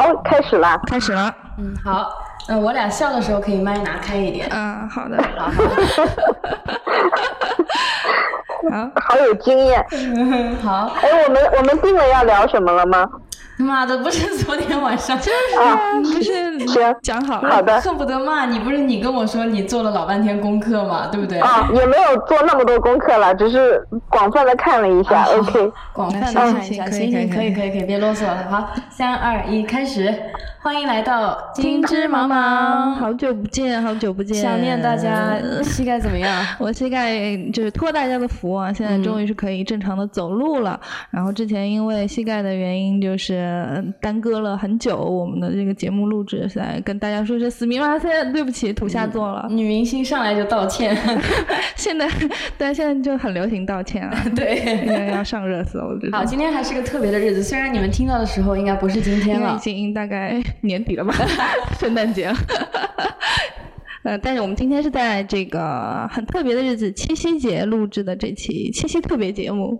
好，开始啦！开始了。嗯，好。嗯，我俩笑的时候可以麦拿开一点。嗯，好的。好，好，好有经验。好。哎，我们我们定了要聊什么了吗？妈的，不是昨天晚上啊，不是行讲好了，好的，恨不得骂你。不是你跟我说你做了老半天功课嘛，对不对？啊，也没有做那么多功课了，只是广泛的看了一下。OK，广泛的看一下，行行，可以可以可以，别啰嗦了。好，三二一，开始。欢迎来到金枝茫茫，好久不见，好久不见，想念大家。膝盖怎么样？我膝盖就是托大家的福啊，现在终于是可以正常的走路了。然后之前因为膝盖的原因，就是耽搁了很久我们的这个节目录制，现在跟大家说声死命马赛，对不起，土下座了。女明星上来就道歉，现在但现在就很流行道歉啊，对，要上热搜。好，今天还是个特别的日子，虽然你们听到的时候应该不是今天了，已经大概。年底了吧，圣诞节了。呃，但是我们今天是在这个很特别的日子——七夕节录制的这期七夕特别节目。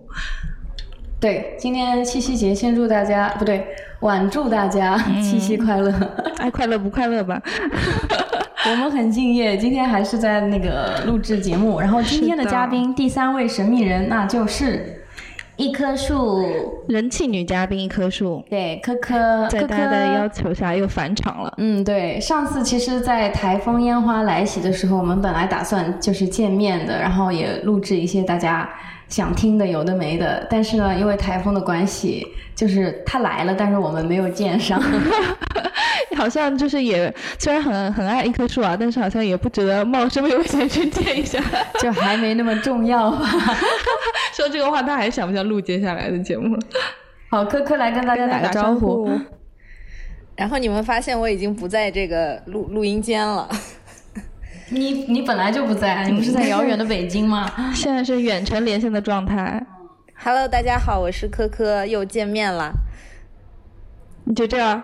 对，今天七夕节，先祝大家不对，晚祝大家七夕快乐，爱快乐不快乐吧？我们很敬业，今天还是在那个录制节目。然后今天的嘉宾，第三位神秘人，那就是。一棵树，人气女嘉宾一棵树，对，科科，在大家的要求下又返场了。嗯，对，上次其实，在台风烟花来袭的时候，我们本来打算就是见面的，然后也录制一些大家想听的有的没的，但是呢，因为台风的关系，就是他来了，但是我们没有见上。好像就是也虽然很很爱一棵树啊，但是好像也不值得冒生命危险去见一下，就还没那么重要吧。说这个话，他还想不想录接下来的节目？好，科科来跟大家打个招呼。然后你们发现我已经不在这个录录音间了。你你本来就不在，你不是在遥远的 北京吗？现在是远程连线的状态。Hello，大家好，我是科科，又见面了。你就这样，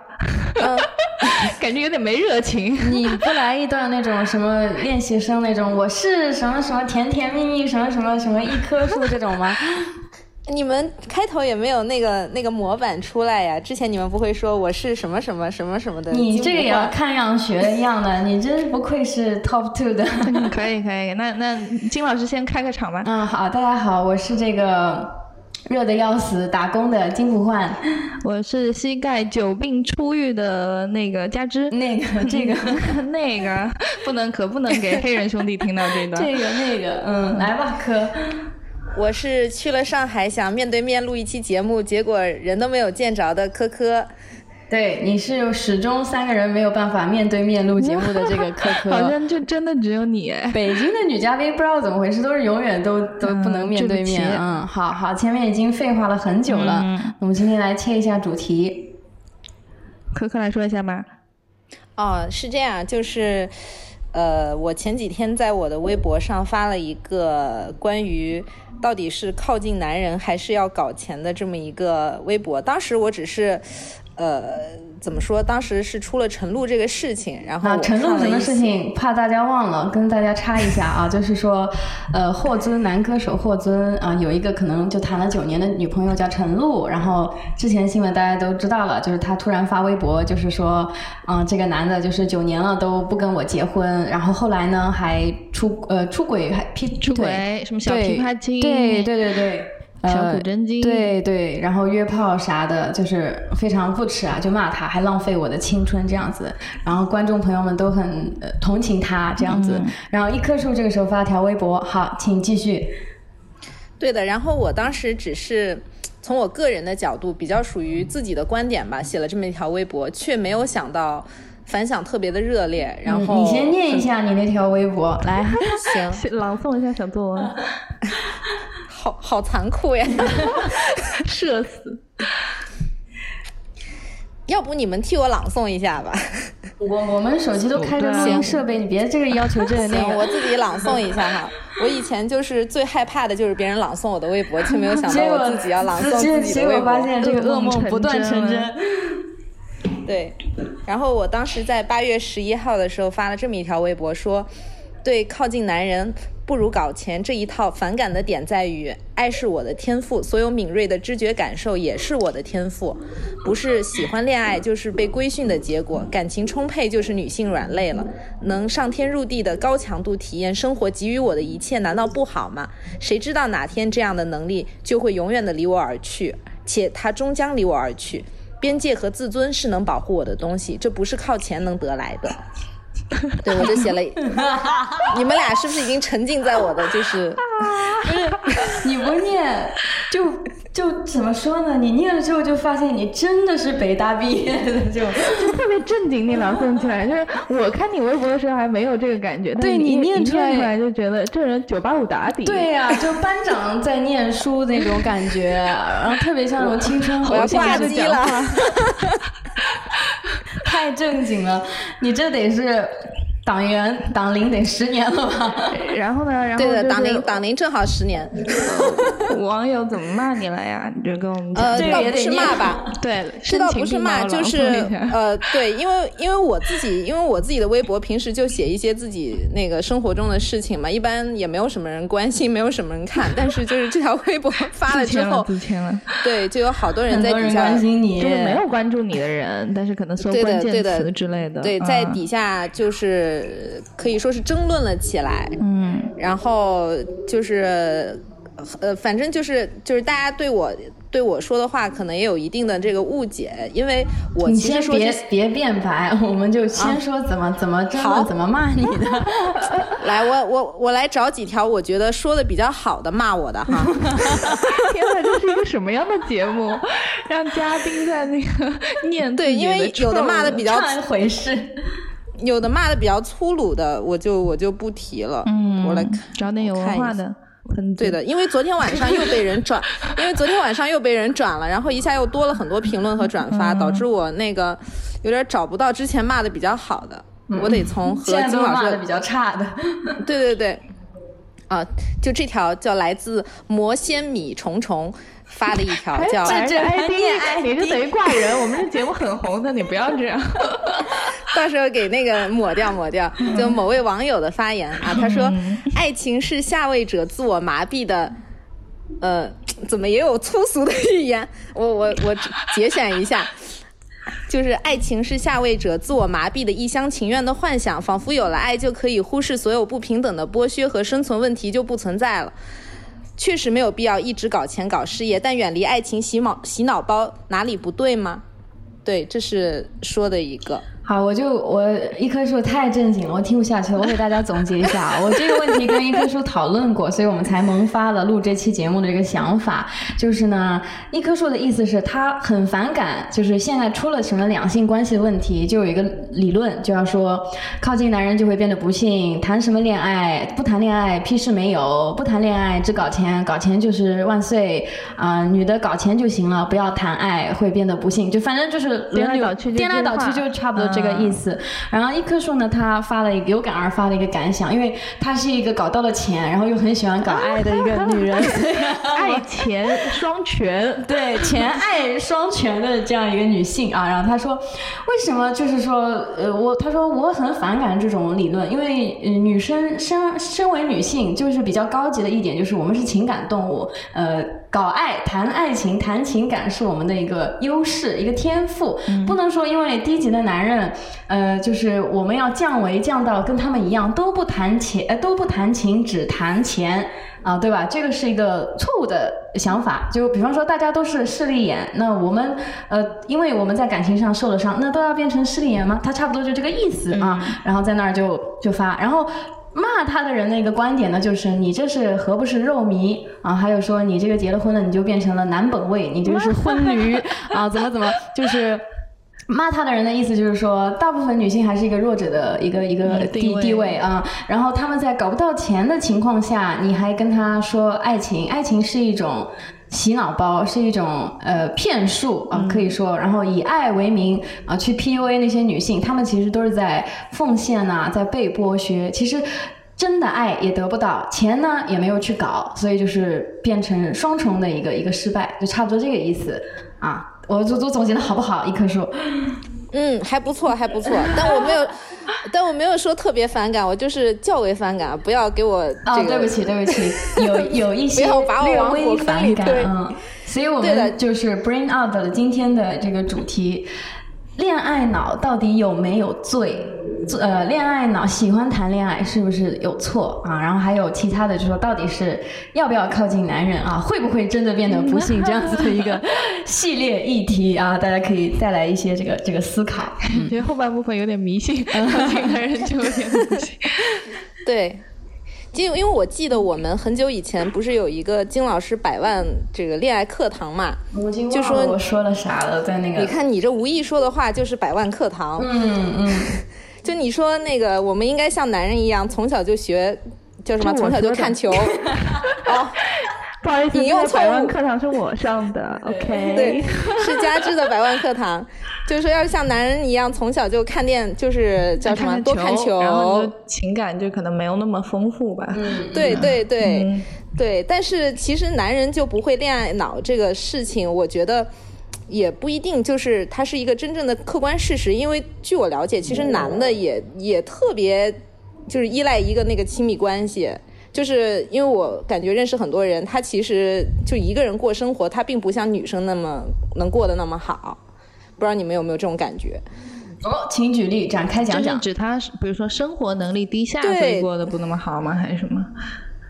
感觉有点没热情。你不来一段那种什么练习生那种，我是什么什么甜甜蜜蜜什么什么什么一棵树这种吗？你们开头也没有那个那个模板出来呀？之前你们不会说我是什么什么什么什么的？你这个也要看样学样的，你真不愧是 top two 的。可以可以，那那金老师先开个场吧。嗯，好，大家好，我是这个。热的要死，打工的金不换。我是膝盖久病初愈的那个加之，那个这个 那个不能可不能给黑人兄弟听到这段。这个那个，嗯，来吧，科。我是去了上海，想面对面录一期节目，结果人都没有见着的科科。对，你是始终三个人没有办法面对面录节目的这个科科，好像就真的只有你。北京的女嘉宾不知道怎么回事，都是永远都都不能面对面。嗯，好好，前面已经废话了很久了，嗯我们今天来切一下主题。科科来说一下吧。哦，是这样，就是，呃，我前几天在我的微博上发了一个关于到底是靠近男人还是要搞钱的这么一个微博，当时我只是。呃。怎么说？当时是出了陈露这个事情，然后陈露什么事情，怕大家忘了，跟大家插一下啊，就是说，呃，霍尊男歌手霍尊啊，有一个可能就谈了九年的女朋友叫陈露，然后之前新闻大家都知道了，就是他突然发微博，就是说，嗯，这个男的就是九年了都不跟我结婚，然后后来呢还出呃出轨还劈出轨什么小琵琶精，对对对对。小古真经，对对，然后约炮啥的，就是非常不耻啊，就骂他，还浪费我的青春这样子。然后观众朋友们都很同情他这样子。然后一棵树这个时候发条微博，好，请继续。对的，然后我当时只是从我个人的角度，比较属于自己的观点吧，写了这么一条微博，却没有想到反响特别的热烈。然后你先念一下你那条微博，来，行，朗诵一下小作文。好 好残酷呀！社死！要不你们替我朗诵一下吧？我我们手机都开着录音设备，你别这个要求这个那个。我自己朗诵一下哈。我以前就是最害怕的就是别人朗诵我的微博，却没有想到我自己要朗诵自己的微博。结果发现这个噩梦不断成真。对，然后我当时在八月十一号的时候发了这么一条微博，说。对靠近男人不如搞钱这一套反感的点在于，爱是我的天赋，所有敏锐的知觉感受也是我的天赋，不是喜欢恋爱就是被规训的结果，感情充沛就是女性软肋了。能上天入地的高强度体验生活给予我的一切，难道不好吗？谁知道哪天这样的能力就会永远的离我而去，且它终将离我而去。边界和自尊是能保护我的东西，这不是靠钱能得来的。对，我就写了。你们俩是不是已经沉浸在我的就是？不是，你不念就就怎么说呢？你念了之后就发现你真的是北大毕业的，就就特别正经。那朗诵起来，就是我看你微博的时候还没有这个感觉，对你念出来就觉得这人九八五打底。对呀，就班长在念书那种感觉，然后特别像那种青春 我要挂机了。太正经了，你这得是。党员党龄得十年了吧？然后呢？然后对的，党龄党龄正好十年。网友怎么骂你了呀？你就跟我们讲。呃，倒不是骂吧？对，这倒不是骂，就是呃，对，因为因为我自己，因为我自己的微博平时就写一些自己那个生活中的事情嘛，一般也没有什么人关心，没有什么人看。但是就是这条微博发了之后，自签了，对，就有好多人在底下关心你，就是没有关注你的人，但是可能搜关键词之类的，对，在底下就是。可以说是争论了起来，嗯，然后就是，呃，反正就是就是大家对我对我说的话，可能也有一定的这个误解，因为我其实说别别辩白，我们就先说怎么怎么争论，怎么骂你的。来，我我我来找几条我觉得说的比较好的骂我的哈。天哪，这是一个什么样的节目？让嘉宾在那个念对，因为有的骂的比较回事。有的骂的比较粗鲁的，我就我就不提了。嗯，我来看找点有文化的。对的，因为昨天晚上又被人转，因为昨天晚上又被人转了，然后一下又多了很多评论和转发，导致我那个有点找不到之前骂的比较好的，我得从 和金老师比较差的。对对对，啊，就这条叫来自魔仙米虫虫。发了一条叫这这 ID，你这等于挂人。我们这节目很红的，你不要这样。到时候给那个抹掉抹掉。就某位网友的发言啊，他说：“爱情是下位者自我麻痹的。”呃，怎么也有粗俗的语言？我我我节选一下，就是爱情是下位者自我麻痹的一厢情愿的幻想，仿佛有了爱就可以忽视所有不平等的剥削和生存问题就不存在了。确实没有必要一直搞钱搞事业，但远离爱情洗脑洗脑包哪里不对吗？对，这是说的一个。好，我就我一棵树太正经了，我听不下去了。我给大家总结一下，我这个问题跟一棵树讨论过，所以我们才萌发了录这期节目的这个想法。就是呢，一棵树的意思是他很反感，就是现在出了什么两性关系的问题，就有一个理论，就要说靠近男人就会变得不幸，谈什么恋爱不谈恋爱屁事没有，不谈恋爱只搞钱，搞钱就是万岁啊！女的搞钱就行了，不要谈爱会变得不幸，就反正就是颠来倒去，颠来倒去就差不多。这个意思，然后一棵树呢，他发了一个有感而发的一个感想，因为她是一个搞到了钱，然后又很喜欢搞爱的一个女人，爱钱双全，对钱爱双全的这样一个女性啊。然后她说，为什么就是说，呃，我她说我很反感这种理论，因为女生身身为女性，就是比较高级的一点，就是我们是情感动物，呃，搞爱谈爱情谈情感是我们的一个优势，一个天赋，不能说因为低级的男人。呃，就是我们要降维降到跟他们一样，都不谈钱，呃，都不谈情，只谈钱啊，对吧？这个是一个错误的想法。就比方说，大家都是势利眼，那我们呃，因为我们在感情上受了伤，那都要变成势利眼吗？他差不多就这个意思啊。然后在那儿就就发，然后骂他的人的一个观点呢，就是你这是何不是肉糜啊？还有说你这个结了婚了，你就变成了男本位，你这个是婚驴 啊？怎么怎么就是。骂他的人的意思就是说，大部分女性还是一个弱者的一个一个地地位啊。然后他们在搞不到钱的情况下，你还跟他说爱情，爱情是一种洗脑包，是一种呃骗术啊，可以说。然后以爱为名啊，去 PUA 那些女性，她们其实都是在奉献呐，在被剥削。其实真的爱也得不到，钱呢也没有去搞，所以就是变成双重的一个一个失败，就差不多这个意思啊。我总总总结的好不好？一棵树，嗯，还不错，还不错，但我没有，但我没有说特别反感，我就是较为反感，不要给我这个。对不起，对不起，有有一些略微反感嗯，所以我们就是 bring out 了今天的这个主题：恋爱脑到底有没有罪？呃，恋爱脑喜欢谈恋爱是不是有错啊？然后还有其他的，就说到底是要不要靠近男人啊？会不会真的变得不幸？这样子的一个系列议题啊，大家可以带来一些这个这个思考。觉得后半部分有点迷信，靠近男人就有点不行。对，因因为我记得我们很久以前不是有一个金老师百万这个恋爱课堂嘛？就说我说了啥了，在那个？你看你这无意说的话就是百万课堂。嗯嗯。就你说那个，我们应该像男人一样，从小就学，叫什么？从小就看球。哦，不好意思，你用百万课堂是我上的，OK？对，是佳芝的百万课堂，就是说要是像男人一样，从小就看电，就是叫什么？多看球，然后情感就可能没有那么丰富吧。嗯，对对对对，但是其实男人就不会恋爱脑这个事情，我觉得。也不一定，就是它是一个真正的客观事实。因为据我了解，其实男的也也特别，就是依赖一个那个亲密关系。就是因为我感觉认识很多人，他其实就一个人过生活，他并不像女生那么能过得那么好。不知道你们有没有这种感觉？哦，请举例展开讲讲。指他，比如说生活能力低下，所以过得不那么好吗？还是什么？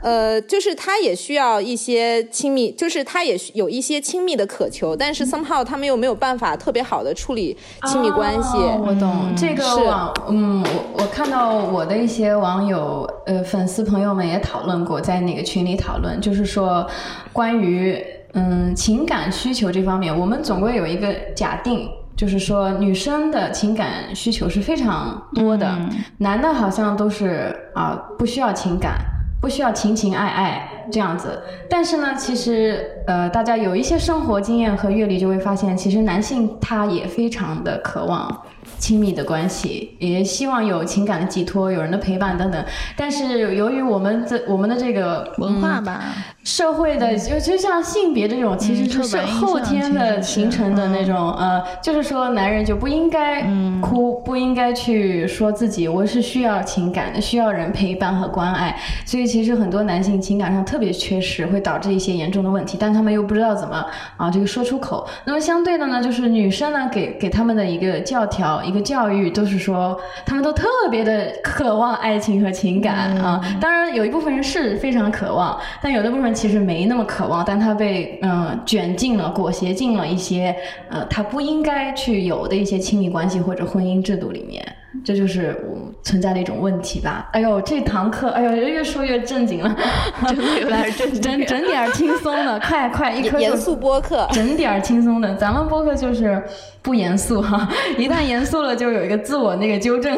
呃，就是他也需要一些亲密，就是他也有一些亲密的渴求，但是 somehow 他们又没有办法特别好的处理亲密关系。我懂这个网，嗯，我我看到我的一些网友呃粉丝朋友们也讨论过，在那个群里讨论，就是说关于嗯情感需求这方面，我们总归有一个假定，就是说女生的情感需求是非常多的，男的好像都是啊不需要情感。不需要情情爱爱这样子，但是呢，其实呃，大家有一些生活经验和阅历，就会发现，其实男性他也非常的渴望。亲密的关系，也希望有情感的寄托，有人的陪伴等等。但是由于我们的我们的这个文化吧，社会的就就像性别这种，其实是后天的形成的那种呃，就是说男人就不应该哭，不应该去说自己我是需要情感的，需要人陪伴和关爱。所以其实很多男性情感上特别缺失，会导致一些严重的问题，但他们又不知道怎么啊这个说出口。那么相对的呢，就是女生呢给给他们的一个教条。一个教育都是说，他们都特别的渴望爱情和情感啊。当然，有一部分人是非常渴望，但有的部分其实没那么渴望，但他被嗯卷进了、裹挟进了一些呃他不应该去有的一些亲密关系或者婚姻制度里面。这就是我存在的一种问题吧。哎呦，这堂课，哎呦，越说越正经了，来整整整点轻松的，快快一颗严肃播客，整点轻松的。咱们播客就是不严肃哈，一旦严肃了就有一个自我那个纠正。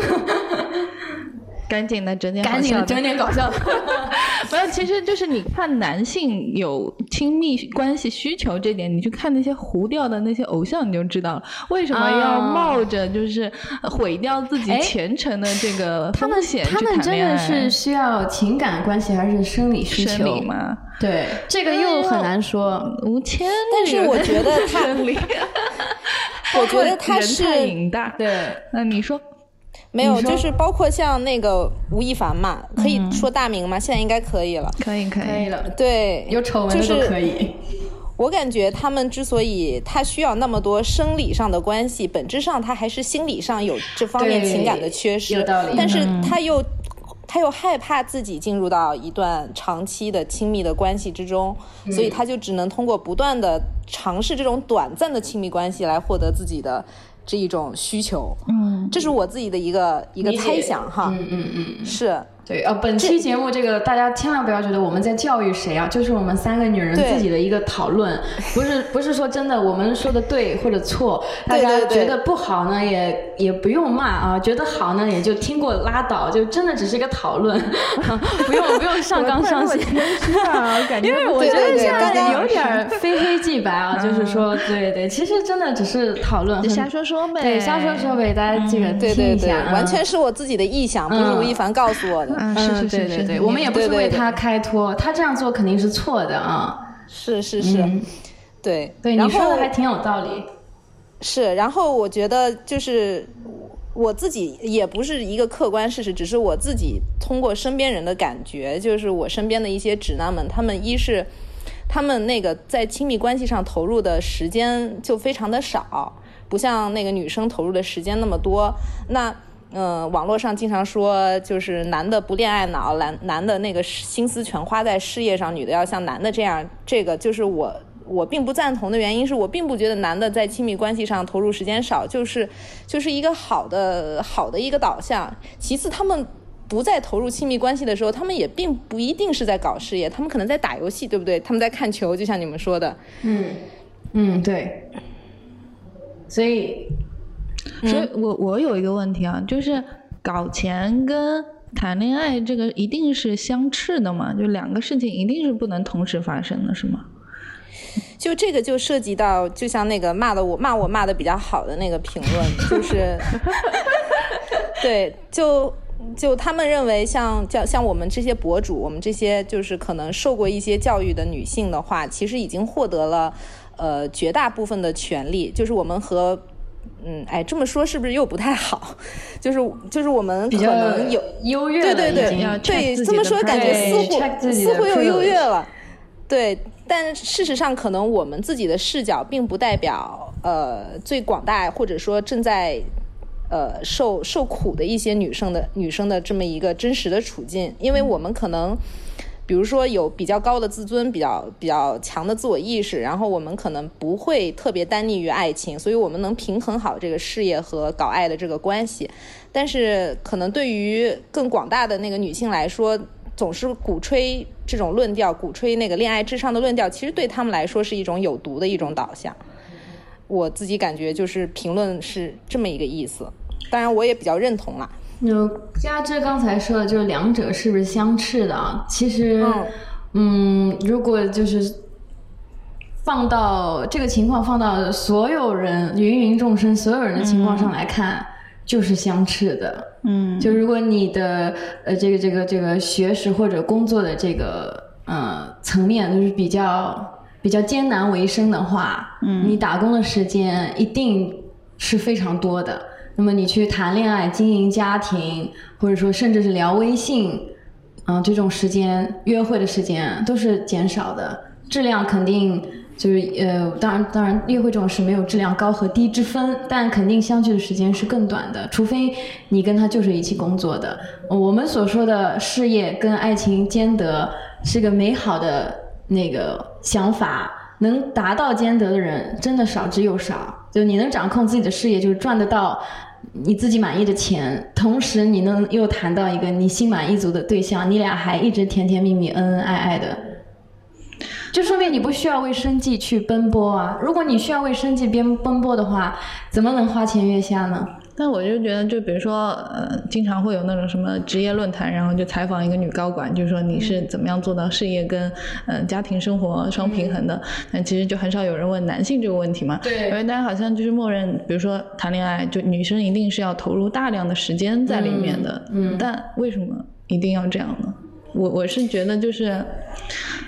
赶紧的整点，赶紧的整点搞笑的。没有，其实就是你看男性有亲密关系需求这点，你去看那些糊掉的那些偶像，你就知道了为什么要冒着就是毁掉自己前程的这个风险他们真的是需要情感关系还是生理需求吗？对，这个又很难说。吴谦，但是我觉得他 我觉得他是对，那你说。没有，就是包括像那个吴亦凡嘛，可以说大名吗？现在应该可以了。可以，可以了。对，有丑闻都可以。我感觉他们之所以他需要那么多生理上的关系，本质上他还是心理上有这方面情感的缺失。但是他又他又害怕自己进入到一段长期的亲密的关系之中，所以他就只能通过不断的尝试这种短暂的亲密关系来获得自己的。是一种需求，嗯，这是我自己的一个一个猜想哈，嗯嗯嗯，是。对，呃，本期节目这个大家千万不要觉得我们在教育谁啊，就是我们三个女人自己的一个讨论，不是不是说真的我们说的对或者错，大家觉得不好呢也也不用骂啊，觉得好呢也就听过拉倒，就真的只是一个讨论，不用不用上纲上线啊，因为我觉得这样有点非黑即白啊，就是说对对，其实真的只是讨论，瞎说说呗，对，瞎说说呗，大家这个听一下，完全是我自己的臆想，不是吴亦凡告诉我的。嗯，是是是是是，我们也不是为他开脱，他这样做肯定是错的啊。是是是，对对，你说的还挺有道理。是，然后我觉得就是我自己也不是一个客观事实，只是我自己通过身边人的感觉，就是我身边的一些直男们，他们一是他们那个在亲密关系上投入的时间就非常的少，不像那个女生投入的时间那么多。那嗯，网络上经常说，就是男的不恋爱脑，男男的那个心思全花在事业上，女的要像男的这样，这个就是我。我并不赞同的原因是我并不觉得男的在亲密关系上投入时间少，就是就是一个好的好的一个导向。其次，他们不再投入亲密关系的时候，他们也并不一定是在搞事业，他们可能在打游戏，对不对？他们在看球，就像你们说的。嗯嗯，对。所以，所以我我有一个问题啊，就是搞钱跟谈恋爱这个一定是相斥的嘛？就两个事情一定是不能同时发生的，是吗？就这个就涉及到，就像那个骂的我骂我骂的比较好的那个评论，就是，对，就就他们认为像叫像我们这些博主，我们这些就是可能受过一些教育的女性的话，其实已经获得了呃绝大部分的权利，就是我们和嗯哎这么说是不是又不太好？就是就是我们可能有优越，对对对，对这么说感觉似乎似乎又优越了，对。但事实上，可能我们自己的视角并不代表呃最广大或者说正在呃受受苦的一些女生的女生的这么一个真实的处境，因为我们可能比如说有比较高的自尊，比较比较强的自我意识，然后我们可能不会特别单溺于爱情，所以我们能平衡好这个事业和搞爱的这个关系。但是可能对于更广大的那个女性来说，总是鼓吹。这种论调，鼓吹那个恋爱至上的论调，其实对他们来说是一种有毒的一种导向。我自己感觉就是评论是这么一个意思，当然我也比较认同啦。就加之刚才说的，就是两者是不是相斥的啊？其实，嗯，如果就是放到这个情况，放到所有人芸芸众生所有人的情况上来看。就是相斥的，嗯，就如果你的呃这个这个这个学识或者工作的这个呃层面就是比较比较艰难为生的话，嗯，你打工的时间一定是非常多的。那么你去谈恋爱、经营家庭，或者说甚至是聊微信，嗯，这种时间、约会的时间都是减少的，质量肯定。就是呃，当然当然，约会这种事没有质量高和低之分，但肯定相聚的时间是更短的，除非你跟他就是一起工作的。我们所说的事业跟爱情兼得是个美好的那个想法，能达到兼得的人真的少之又少。就你能掌控自己的事业，就是赚得到你自己满意的钱，同时你能又谈到一个你心满意足的对象，你俩还一直甜甜蜜蜜、恩恩爱爱的。就说明你不需要为生计去奔波啊！如果你需要为生计边奔波的话，怎么能花前月下呢？但我就觉得，就比如说，呃，经常会有那种什么职业论坛，然后就采访一个女高管，就是说你是怎么样做到事业跟呃家庭生活双平衡的？那其实就很少有人问男性这个问题嘛。对。因为大家好像就是默认，比如说谈恋爱，就女生一定是要投入大量的时间在里面的。嗯。但为什么一定要这样呢？我我是觉得就是，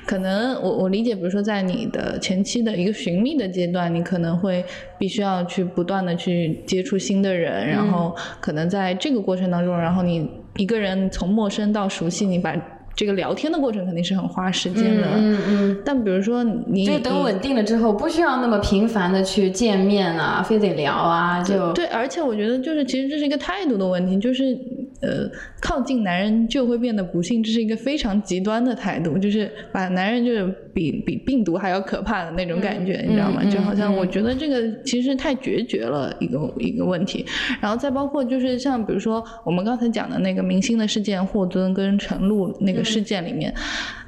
可能我我理解，比如说在你的前期的一个寻觅的阶段，你可能会必须要去不断的去接触新的人，然后可能在这个过程当中，然后你一个人从陌生到熟悉，你把。这个聊天的过程肯定是很花时间的，嗯嗯。但比如说你，就等稳定了之后，不需要那么频繁的去见面啊，非得聊啊，就对。而且我觉得，就是其实这是一个态度的问题，就是呃，靠近男人就会变得不幸，这是一个非常极端的态度，就是把男人就是比比病毒还要可怕的那种感觉，你知道吗？就好像我觉得这个其实太决绝了一个一个问题。然后再包括就是像比如说我们刚才讲的那个明星的事件，霍尊跟陈露那个。事件里面，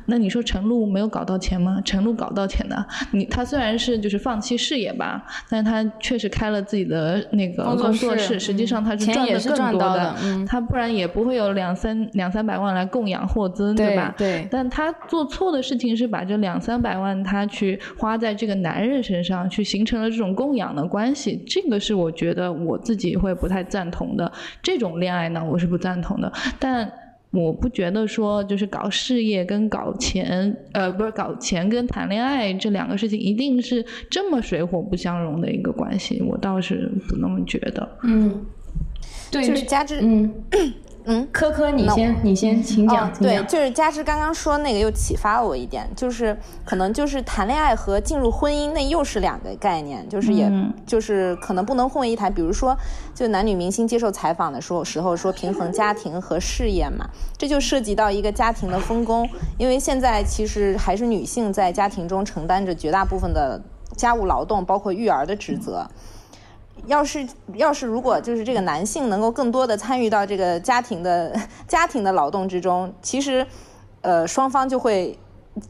那你说陈露没有搞到钱吗？陈露搞到钱的，你他虽然是就是放弃事业吧，但是他确实开了自己的那个工作室，实际上他是赚的更多的，他不然也不会有两三两三百万来供养霍尊，对吧？对。但他做错的事情是把这两三百万他去花在这个男人身上，去形成了这种供养的关系，这个是我觉得我自己会不太赞同的。这种恋爱呢，我是不赞同的，但。我不觉得说就是搞事业跟搞钱，呃，不是搞钱跟谈恋爱这两个事情一定是这么水火不相容的一个关系，我倒是不那么觉得。嗯，对，就是加之，嗯 嗯，科科，你先，你先，请讲。哦，对，就是加之刚刚说那个又启发了我一点，就是可能就是谈恋爱和进入婚姻那又是两个概念，就是也、嗯就是可能不能混为一谈。比如说，就男女明星接受采访的时候时候说平衡家庭和事业嘛，这就涉及到一个家庭的分工，因为现在其实还是女性在家庭中承担着绝大部分的家务劳动，包括育儿的职责。要是要是如果就是这个男性能够更多的参与到这个家庭的 家庭的劳动之中，其实，呃，双方就会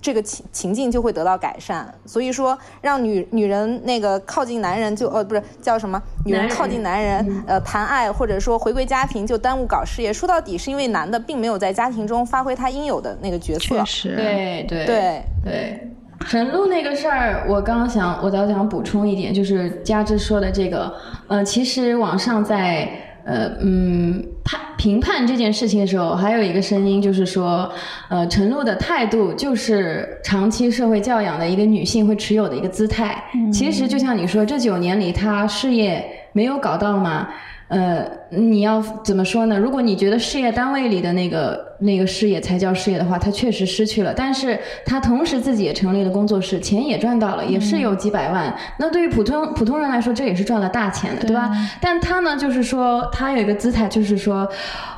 这个情情境就会得到改善。所以说，让女女人那个靠近男人就呃不是叫什么，女人靠近男人呃谈爱或者说回归家庭就耽误搞事业。说到底是因为男的并没有在家庭中发挥他应有的那个角色确。实，，对对对，对，陈露那个事儿，我刚刚想，我倒想补充一点，就是佳芝说的这个，呃，其实网上在呃嗯判评判这件事情的时候，还有一个声音就是说，呃，陈露的态度就是长期社会教养的一个女性会持有的一个姿态。其实就像你说，这九年里她事业没有搞到嘛。呃，你要怎么说呢？如果你觉得事业单位里的那个那个事业才叫事业的话，他确实失去了。但是他同时自己也成立了工作室，钱也赚到了，也是有几百万。那对于普通普通人来说，这也是赚了大钱的，对吧？但他呢，就是说他有一个姿态，就是说。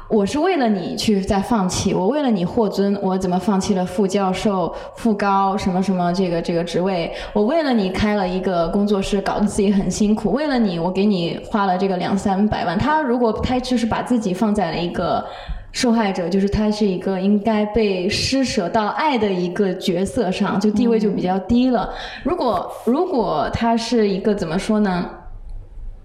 我是为了你去在放弃，我为了你获尊，我怎么放弃了副教授、副高什么什么这个这个职位？我为了你开了一个工作室，搞得自己很辛苦。为了你，我给你花了这个两三百万。他如果他就是把自己放在了一个受害者，就是他是一个应该被施舍到爱的一个角色上，就地位就比较低了。如果如果他是一个怎么说呢？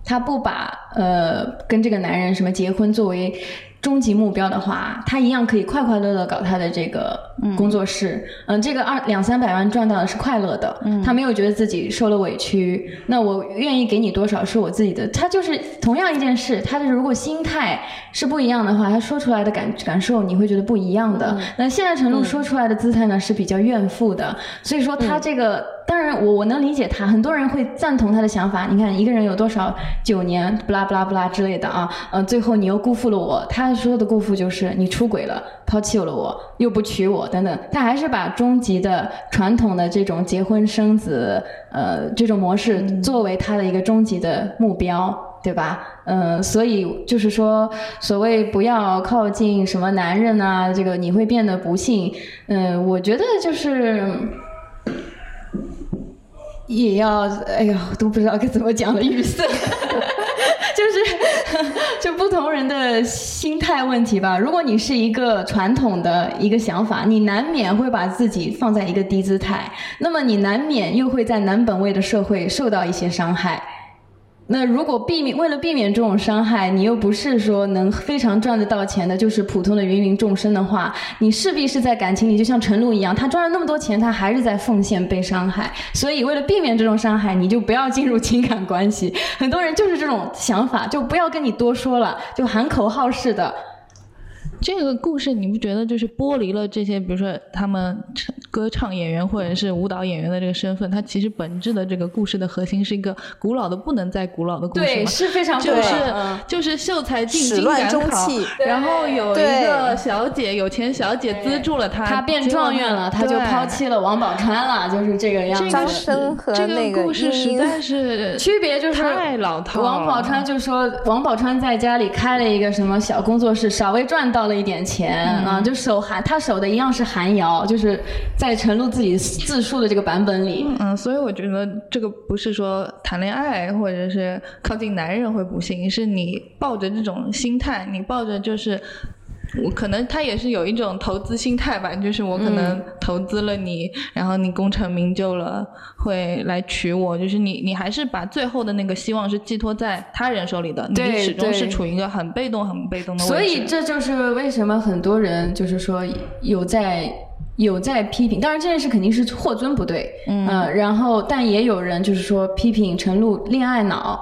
他不把呃跟这个男人什么结婚作为终极目标的话，他一样可以快快乐乐搞他的这个工作室。嗯、这个二两三百万赚到的是快乐的，嗯他没有觉得自己受了委屈。那我愿意给你多少是我自己的。他就是同样一件事，他的如果心态是不一样的话，他说出来的感感受你会觉得不一样的。那现在陈露说出来的姿态呢是比较怨妇的，所以说他这个。当然我，我能理解他，很多人会赞同他的想法。你看，一个人有多少九年，不拉不拉不拉之类的啊，呃，最后你又辜负了我。他说的辜负就是你出轨了，抛弃了我，又不娶我等等。他还是把终极的传统的这种结婚生子，呃，这种模式作为他的一个终极的目标。对吧？嗯、所以就是说，所谓不要靠近什么男人啊，这个你会变得不幸。嗯、我觉得就是。也要，哎呦，都不知道该怎么讲了语塞，就是 就不同人的心态问题吧。如果你是一个传统的一个想法，你难免会把自己放在一个低姿态，那么你难免又会在男本位的社会受到一些伤害。那如果避免为了避免这种伤害，你又不是说能非常赚得到钱的，就是普通的芸芸众生的话，你势必是在感情里就像陈露一样，他赚了那么多钱，他还是在奉献被伤害。所以为了避免这种伤害，你就不要进入情感关系。很多人就是这种想法，就不要跟你多说了，就喊口号似的。这个故事你不觉得就是剥离了这些，比如说他们唱歌唱演员或者是舞蹈演员的这个身份，它其实本质的这个故事的核心是一个古老的不能再古老的故事对，是非常就是嗯就是秀才进京赶考，然后有一个小姐有钱小姐资助了他，他变状元了，他就抛弃了王宝钏了，就是这个样子。张生和这那个个故事实在是区别就是太老套了。王宝钏就说，王宝钏在家里开了一个什么小工作室，稍微赚到了一点钱、嗯啊，就守韩，他守的一样是韩瑶，就是在陈露自己自述的这个版本里。嗯，所以我觉得这个不是说谈恋爱或者是靠近男人会不幸，是你抱着这种心态，你抱着就是。我可能他也是有一种投资心态吧，就是我可嗯能投资了你，然后你功成名就了，会来娶我，就是你你还是把最后的那个希望是寄托在他人手里的，你始终是处于一个很被动、很被动的位置。所以这就是为什么很多人就是说有在有在批评，当然这件事肯定是霍尊不对，嗯、然后但也有人就是说批评陈露恋爱脑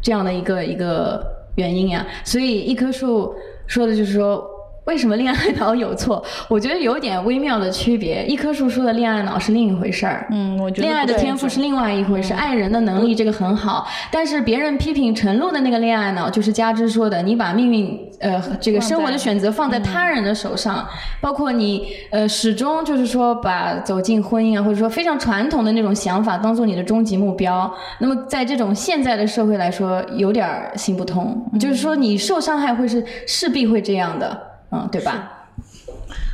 这样的一个一个原因呀。所以一棵树说的就是说。为什么恋爱脑有错？我觉得有点微妙的区别。一棵树说的恋爱脑是另一回事儿，嗯，我觉得恋爱的天赋是另外一回事，爱人的能力这个很好。但是别人批评陈露的那个恋爱脑，就是加之说的，你把命运呃这个生活的选择放在他人的手上，包括你呃始终就是说把走进婚姻啊，或者说非常传统的那种想法当做你的终极目标。那么在这种现在的社会来说，有点儿行不通，就是说你受伤害会是势必会这样的。嗯，对吧？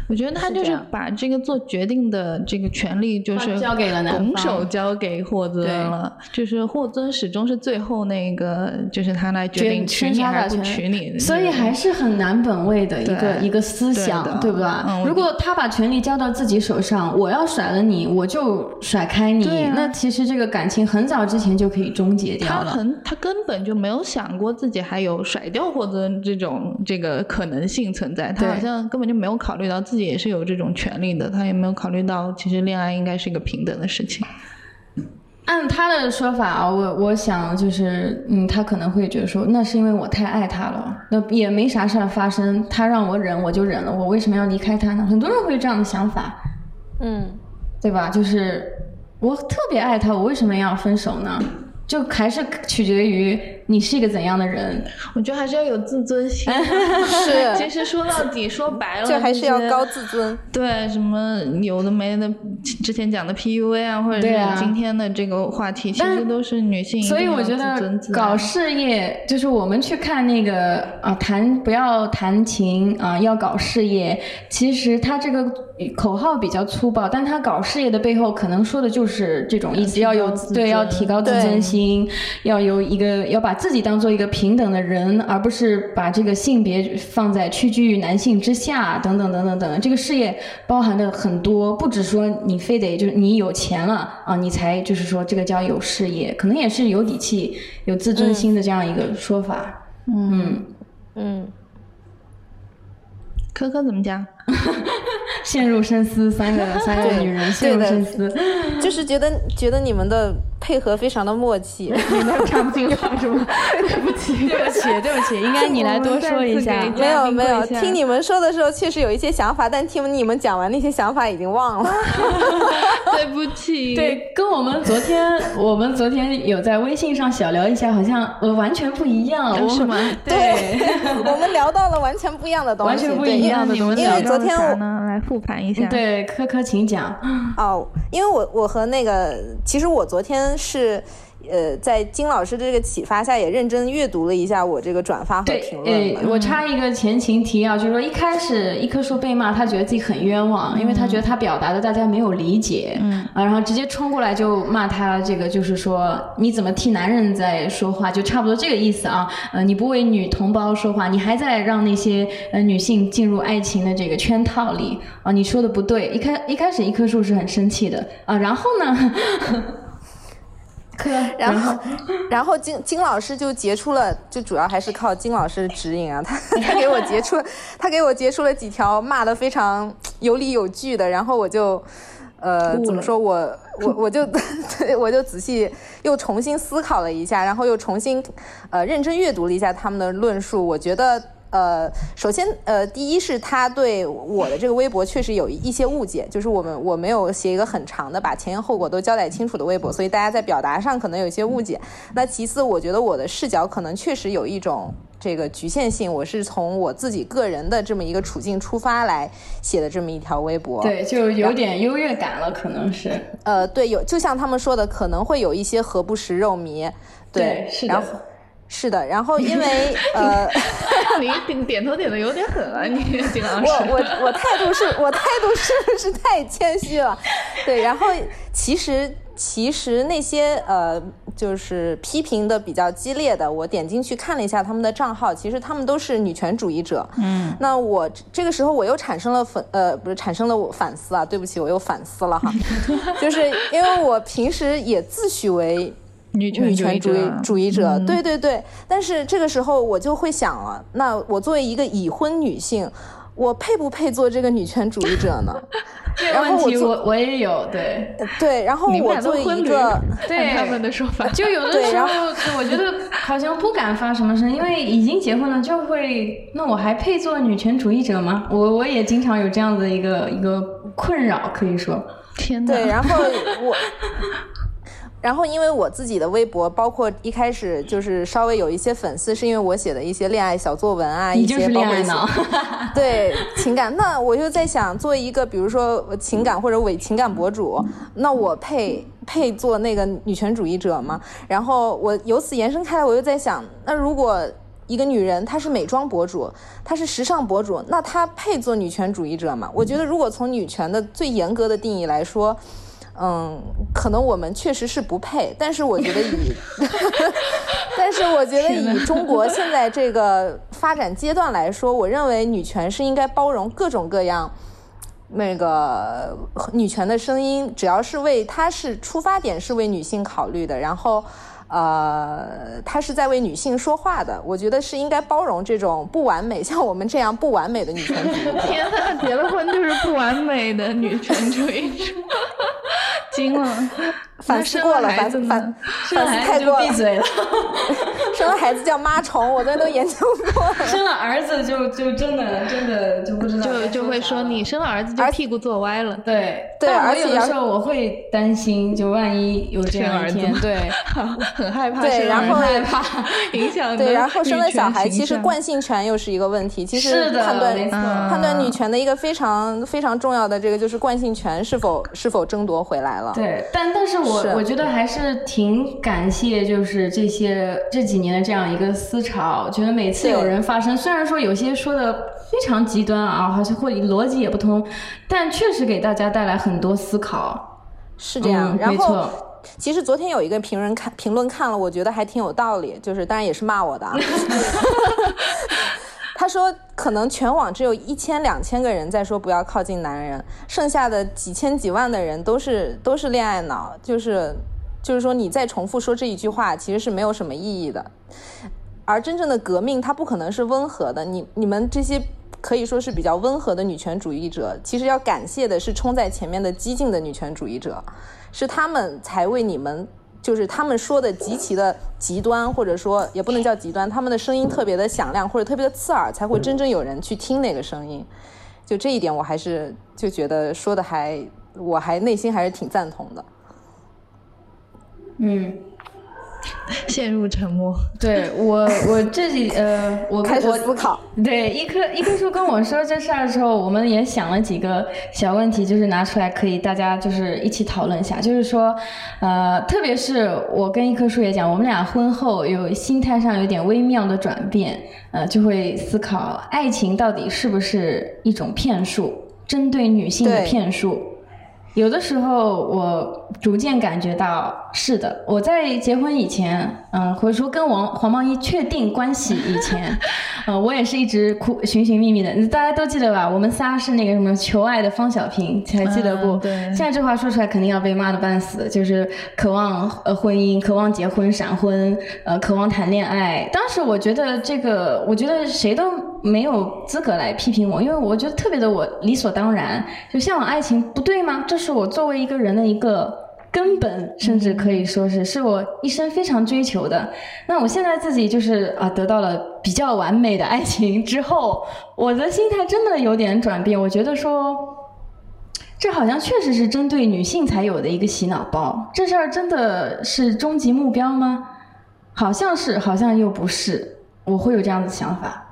我觉得他就是把这个做决定的这个权利，就是交给了拱手交给霍尊了。就是霍尊始终是最后那个，就是他来决定娶你还是不娶你。所以还是很男本位的一个一个思想，对不对？如果他把权力交到自己手上，我要甩了你，我就甩开你。那其实这个感情很早之前就可以终结掉了。他很，他根本就没有想过自己还有甩掉霍尊这种这个可能性存在。他好像根本就没有考虑到自己。也是有这种权利的，他也没有考虑到，其实恋爱应该是一个平等的事情。按他的说法啊，我我想就是，嗯，他可能会觉得说，那是因为我太爱他了，那也没啥事儿发生，他让我忍，我就忍了，我为什么要离开他呢？很多人会有这样的想法，嗯，对吧？就是我特别爱他，我为什么要分手呢？就还是取决于你是一个怎样的人，我觉得还是要有自尊心。是，其实说到底，说白了，这还是要高自尊。对，什么有的没的，之前讲的 PUA 啊，或者是今天的这个话题，其实都是女性。所以我觉得搞事业，就是我们去看那个啊，谈不要谈情啊，要搞事业。其实他这个口号比较粗暴，但他搞事业的背后，可能说的就是这种意思，要有对，要提高自尊心。要有一个要把自己当做一个平等的人，而不是把这个性别放在屈居于男性之下，等等等等等。这个事业包含的很多，不止说你非得就是你有钱了啊，你才就是说这个叫有事业，可能也是有底气、有自尊心的这样一个说法。嗯嗯，科科怎么讲？陷入深思，三个 三个女人陷入深思，就是觉得觉得你们的配合非常的默契，你们插不进话是吗？对不起，对不起，对不起，应该你来多说一下。没有没有，听你们说的时候确实有一些想法，但听你们讲完那些想法已经忘了。对不起，对，跟我们昨天我们昨天有在微信上小聊一下，好像呃完全不一样，是吗？对，我们聊到了完全不一样的东西，完全不一样的东西。因为昨天我来复盘一下，对，科科请讲。哦，因为我我和那个，其实我昨天是。呃，在金老师的这个启发下，也认真阅读了一下我这个转发和评论。对，我插一个前情提要，就是说一开始一棵树被骂，他觉得自己很冤枉，因为他觉得他表达的大家没有理解，嗯，啊，然后直接冲过来就骂他，这个就是说你怎么替男人在说话，就差不多这个意思啊。呃，你不为女同胞说话，你还在让那些呃女性进入爱情的这个圈套里啊，你说的不对。一开一开始一棵树是很生气的啊，然后呢？然后，然后金金老师就截出了，就主要还是靠金老师的指引啊，他他给我截出，他给我截出了几条骂的非常有理有据的，然后我就，呃，怎么说我我我就 对我就仔细又重新思考了一下，然后又重新呃认真阅读了一下他们的论述，我觉得。呃，首先，呃，第一是他对我的这个微博确实有一些误解，就是我们我没有写一个很长的把前因后果都交代清楚的微博，所以大家在表达上可能有一些误解。那其次，我觉得我的视角可能确实有一种这个局限性，我是从我自己个人的这么一个处境出发来写的这么一条微博，对，就有点优越感了，可能是。呃，对，有就像他们说的，可能会有一些何不食肉糜，对，是的。是的，然后因为 呃，你点点头点的有点狠啊，你金老师。我我我态度是我态度是不 是太谦虚了？对，然后其实其实那些呃就是批评的比较激烈的，我点进去看了一下他们的账号，其实他们都是女权主义者。嗯。那我这个时候我又产生了反呃不是产生了我反思啊，对不起，我又反思了哈，就是因为我平时也自诩为。女权主义主义者，对对对，但是这个时候我就会想了，那我作为一个已婚女性，我配不配做这个女权主义者呢？这个问题我我也有，对对，然后我作为一个 对他们的说法，就有的时候我觉得好像不敢发什么声，因为已经结婚了，就会那我还配做女权主义者吗？我我也经常有这样的一个一个困扰，可以说，天呐。对，然后我。然后，因为我自己的微博，包括一开始就是稍微有一些粉丝，是因为我写的一些恋爱小作文啊，一些恋爱脑，对情感。那我就在想，作为一个比如说情感或者伪情感博主，那我配配做那个女权主义者吗？然后我由此延伸开来，我又在想，那如果一个女人她是美妆博主，她是时尚博主，那她配做女权主义者吗？我觉得，如果从女权的最严格的定义来说。嗯，可能我们确实是不配，但是我觉得以，但是我觉得以中国现在这个发展阶段来说，我认为女权是应该包容各种各样那个女权的声音，只要是为它是出发点是为女性考虑的，然后。呃，她是在为女性说话的，我觉得是应该包容这种不完美，像我们这样不完美的女权主义者。天呐，结了婚就是不完美的女权主义者，惊了。反思过了，反思反反思太多，闭嘴了。生了孩子叫妈虫，我这都研究过。生了儿子就就真的真的就不知道，就就会说你生了儿子就屁股坐歪了。对对，而且有的时候我会担心，就万一有这样一天，对，很害怕。对，然后害怕影响对，然后生了小孩，其实惯性权又是一个问题。其实判断判断女权的一个非常非常重要的这个就是惯性权是否是否争夺回来了。对，但但是我我觉得还是挺感谢，就是这些这几年。的这样一个思潮，觉得每次有人发声，虽然说有些说的非常极端啊，好像或逻辑也不通，但确实给大家带来很多思考。是这样，然后其实昨天有一个评论看评论看了，我觉得还挺有道理，就是当然也是骂我的。他说可能全网只有一千两千个人在说不要靠近男人，剩下的几千几万的人都是都是恋爱脑，就是。就是说，你再重复说这一句话，其实是没有什么意义的。而真正的革命，它不可能是温和的。你你们这些可以说是比较温和的女权主义者，其实要感谢的是冲在前面的激进的女权主义者，是他们才为你们，就是他们说的极其的极端，或者说也不能叫极端，他们的声音特别的响亮或者特别的刺耳，才会真正有人去听那个声音。就这一点，我还是就觉得说的还，我还内心还是挺赞同的。嗯，陷入沉默。对我，我自己呃，我开始思考。对，一棵一棵树跟我说这事儿的时候，我们也想了几个小问题，就是拿出来可以大家就是一起讨论一下。就是说，呃，特别是我跟一棵树也讲，我们俩婚后有心态上有点微妙的转变，呃，就会思考爱情到底是不是一种骗术，针对女性的骗术。有的时候，我逐渐感觉到是的。我在结婚以前，嗯，或者说跟王黄毛衣确定关系以前，呃，我也是一直哭寻寻觅觅的。大家都记得吧？我们仨是那个什么求爱的方小平，还记得不？对。现在这话说出来肯定要被骂的半死，就是渴望呃婚姻，渴望结婚闪婚，呃，渴望谈恋爱。当时我觉得这个，我觉得谁都没有资格来批评我，因为我觉得特别的我理所当然，就向往爱情不对吗？这是。是我作为一个人的一个根本，甚至可以说是是我一生非常追求的。那我现在自己就是啊，得到了比较完美的爱情之后，我的心态真的有点转变。我觉得说，这好像确实是针对女性才有的一个洗脑包。这事儿真的是终极目标吗？好像是，好像又不是。我会有这样的想法。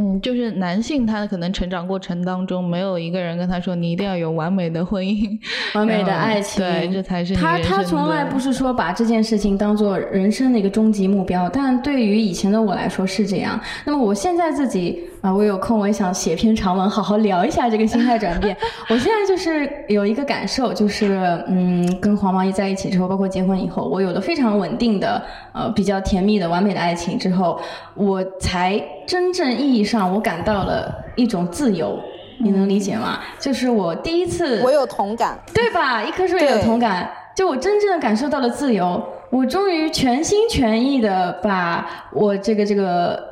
嗯，就是男性，他可能成长过程当中没有一个人跟他说，你一定要有完美的婚姻、完美的爱情，对，这才是他他从来不是说把这件事情当做人生的一个终极目标，但对于以前的我来说是这样。那么我现在自己啊，我有空我也想写篇长文，好好聊一下这个心态转变。我现在就是有一个感受，就是嗯，跟黄毛衣在一起之后，包括结婚以后，我有了非常稳定的呃比较甜蜜的完美的爱情之后，我才真正意义。上我感到了一种自由，你能理解吗？就是我第一次，我有同感，对吧？一棵树也有同感，就我真正的感受到了自由，我终于全心全意的把我这个这个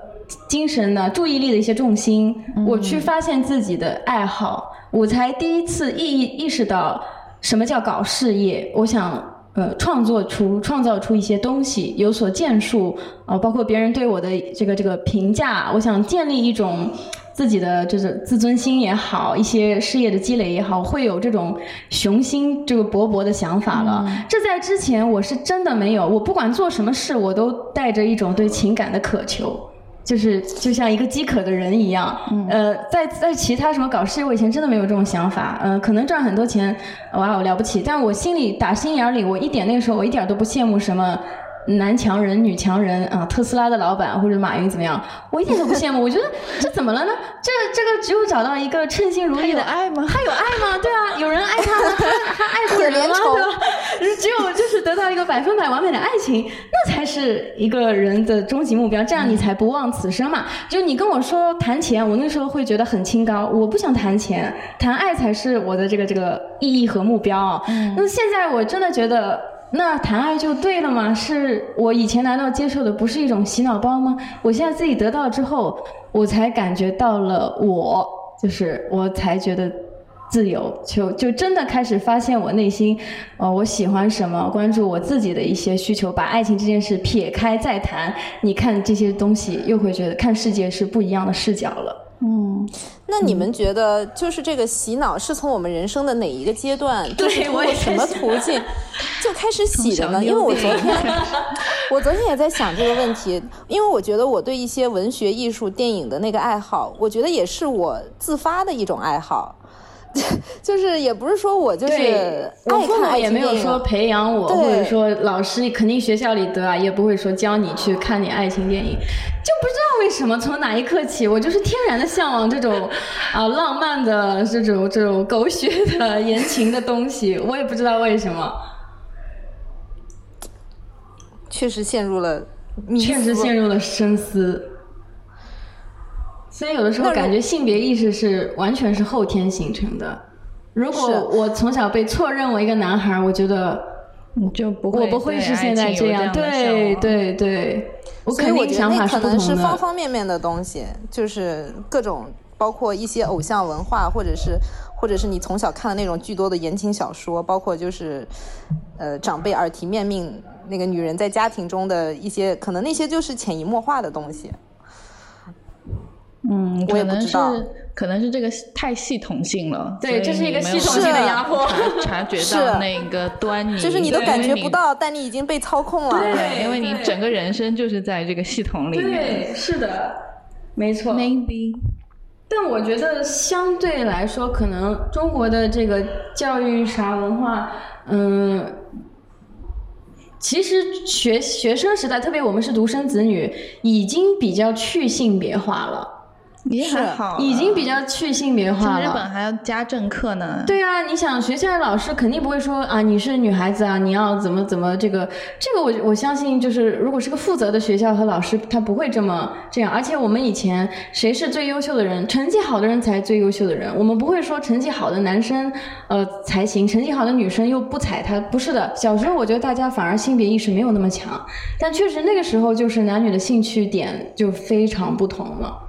精神呢注意力的一些重心，我去发现自己的爱好，我才第一次意意识到什么叫搞事业。我想。呃，创作出、创造出一些东西，有所建树啊，包括别人对我的这个这个评价，我想建立一种自己的就是自尊心也好，一些事业的积累也好，会有这种雄心这个勃勃的想法了。这在之前我是真的没有，我不管做什么事，我都带着一种对情感的渴求。就是就像一个饥渴的人一样，呃，在在其他什么搞事业，我以前真的没有这种想法，嗯，可能赚很多钱，哇，我了不起，但我心里打心眼里，我一点那个时候我一点都不羡慕什么。男强人、女强人啊，特斯拉的老板或者马云怎么样？我一点都不羡慕。我觉得 这怎么了呢？这这个只有找到一个称心如意的爱吗？他有爱吗？对啊，有人爱他吗？他他爱过人吗？对吧？只有就是得到一个百分百完美的爱情，那才是一个人的终极目标。这样你才不忘此生嘛。就你跟我说谈钱，我那时候会觉得很清高。我不想谈钱，谈爱才是我的这个这个意义和目标。那现在我真的觉得。那谈爱就对了吗？是我以前难道接受的不是一种洗脑包吗？我现在自己得到之后，我才感觉到了，我就是我才觉得自由，就就真的开始发现我内心，呃，我喜欢什么，关注我自己的一些需求，把爱情这件事撇开再谈，你看这些东西，又会觉得看世界是不一样的视角了。嗯，那你们觉得就是这个洗脑是从我们人生的哪一个阶段，就是通过什么途径 就开始洗的呢？因为我昨天，我昨天也在想这个问题，因为我觉得我对一些文学、艺术、电影的那个爱好，我觉得也是我自发的一种爱好。就是也不是说我就是，我父母也没有说培养我，或者说老师肯定学校里的啊，也不会说教你去看你爱情电影，就不知道为什么从哪一刻起，我就是天然的向往这种啊浪漫的这种这种狗血的言情的东西，我也不知道为什么，确实陷入了，确实陷入了深思。所以有的时候感觉性别意识是完全是后天形成的。如果我从小被错认为一个男孩，我觉得你就不会，我不会是现在这样。对对对，我肯定想法是可能是方方面面的东西，就是各种包括一些偶像文化，或者是或者是你从小看的那种巨多的言情小说，包括就是呃长辈耳提面命那个女人在家庭中的一些，可能那些就是潜移默化的东西。嗯，可能是可能是这个太系统性了，对，这是一个系统性的压迫，察觉 到那个端倪，就是你都感觉不到，但你已经被操控了，对，因为你整个人生就是在这个系统里面，对，是的，没错，maybe，但我觉得相对来说，可能中国的这个教育啥文化，嗯。其实学学生时代，特别我们是独生子女，已经比较去性别化了。也还好，已经比较去性别化了。日本还要加政课呢。对啊，你想学校的老师肯定不会说啊，你是女孩子啊，你要怎么怎么这个这个我我相信就是如果是个负责的学校和老师，他不会这么这样。而且我们以前谁是最优秀的人，成绩好的人才最优秀的人，我们不会说成绩好的男生呃才行，成绩好的女生又不踩他，不是的。小时候我觉得大家反而性别意识没有那么强，但确实那个时候就是男女的兴趣点就非常不同了。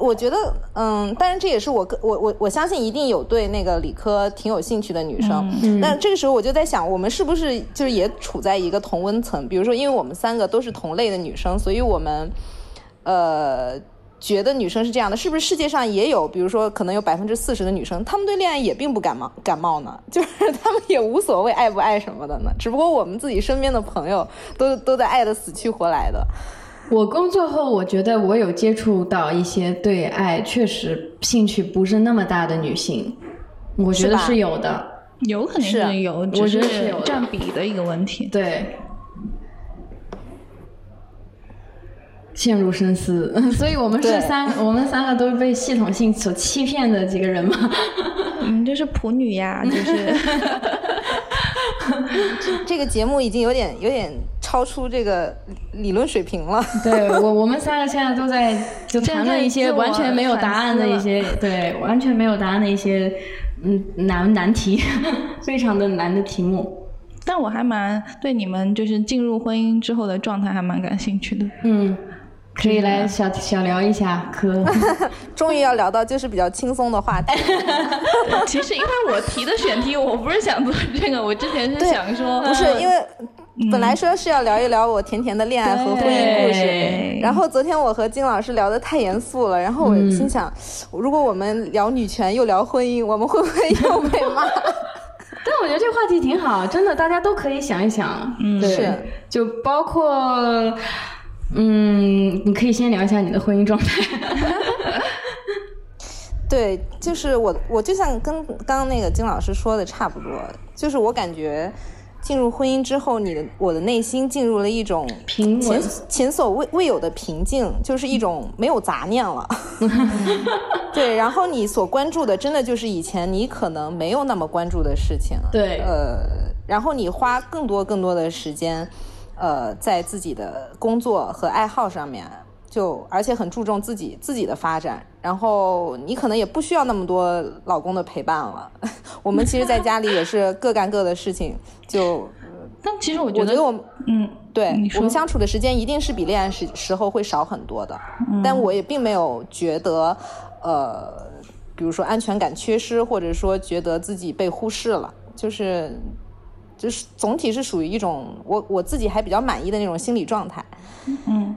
我觉得，嗯，当然这也是我个我我我相信一定有对那个理科挺有兴趣的女生。嗯。那这个时候我就在想，我们是不是就是也处在一个同温层？比如说，因为我们三个都是同类的女生，所以我们，呃，觉得女生是这样的。是不是世界上也有，比如说可能有百分之四十的女生，她们对恋爱也并不感冒感冒呢？就是她们也无所谓爱不爱什么的呢？只不过我们自己身边的朋友都都在爱的死去活来的。我工作后，我觉得我有接触到一些对爱确实兴趣不是那么大的女性，我觉得是有的，有可能是有，我觉得是有占比的一个问题。对，陷入深思，所以我们是三，我们三个都是被系统性所欺骗的几个人嘛。嗯，就是普女呀，就是。这个节目已经有点有点超出这个理论水平了。对我，我们三个现在都在就谈论一些完全没有答案的一些，对，完全没有答案的一些嗯难难题，非常的难的题目。但我还蛮对你们就是进入婚姻之后的状态还蛮感兴趣的。嗯，可以来小小聊一下科。终于要聊到就是比较轻松的话题。其实因为我提的选题，我不是想做这个，我之前是想说，不是因为本来说是要聊一聊我甜甜的恋爱和婚姻故事，然后昨天我和金老师聊的太严肃了，然后我心想，如果我们聊女权又聊婚姻，我们会不会又被骂？但我觉得这个话题挺好，真的，大家都可以想一想。嗯，是，就包括，嗯，你可以先聊一下你的婚姻状态。对，就是我，我就像跟刚刚那个金老师说的差不多，就是我感觉进入婚姻之后，你的我的内心进入了一种平稳、前所未未有的平静，就是一种没有杂念了。对，然后你所关注的，真的就是以前你可能没有那么关注的事情。对，呃，然后你花更多更多的时间，呃，在自己的工作和爱好上面。就而且很注重自己自己的发展，然后你可能也不需要那么多老公的陪伴了。我们其实，在家里也是 各干各的事情。就，但其实我觉得，我嗯，对，我们相处的时间一定是比恋爱时时候会少很多的。但我也并没有觉得，呃，比如说安全感缺失，或者说觉得自己被忽视了，就是，就是总体是属于一种我我自己还比较满意的那种心理状态。嗯。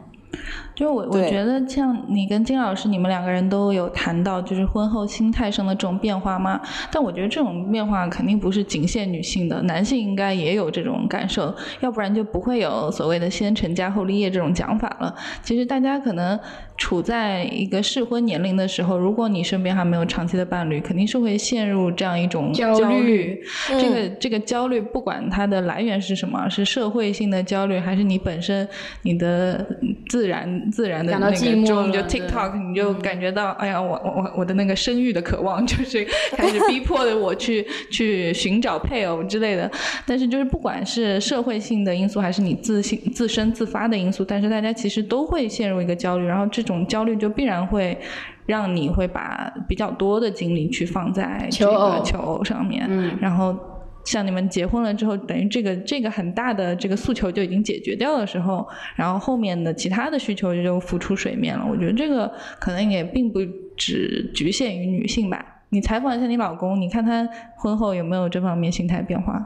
就我我觉得像你跟金老师，你们两个人都有谈到，就是婚后心态上的这种变化吗？但我觉得这种变化肯定不是仅限女性的，男性应该也有这种感受，要不然就不会有所谓的先成家后立业这种讲法了。其实大家可能。处在一个适婚年龄的时候，如果你身边还没有长期的伴侣，肯定是会陷入这样一种焦虑。这个这个焦虑，不管它的来源是什么，是社会性的焦虑，还是你本身你的自然自然的那个中，就 TikTok，你就感觉到，哎呀，我我我我的那个生育的渴望，就是开始逼迫的我去 去寻找配偶之类的。但是就是不管是社会性的因素，还是你自性自身自发的因素，但是大家其实都会陷入一个焦虑，然后这种。种焦虑就必然会让你会把比较多的精力去放在这个求偶上面，然后像你们结婚了之后，等于这个这个很大的这个诉求就已经解决掉的时候，然后后面的其他的需求就浮出水面了。我觉得这个可能也并不只局限于女性吧。你采访一下你老公，你看他婚后有没有这方面心态变化？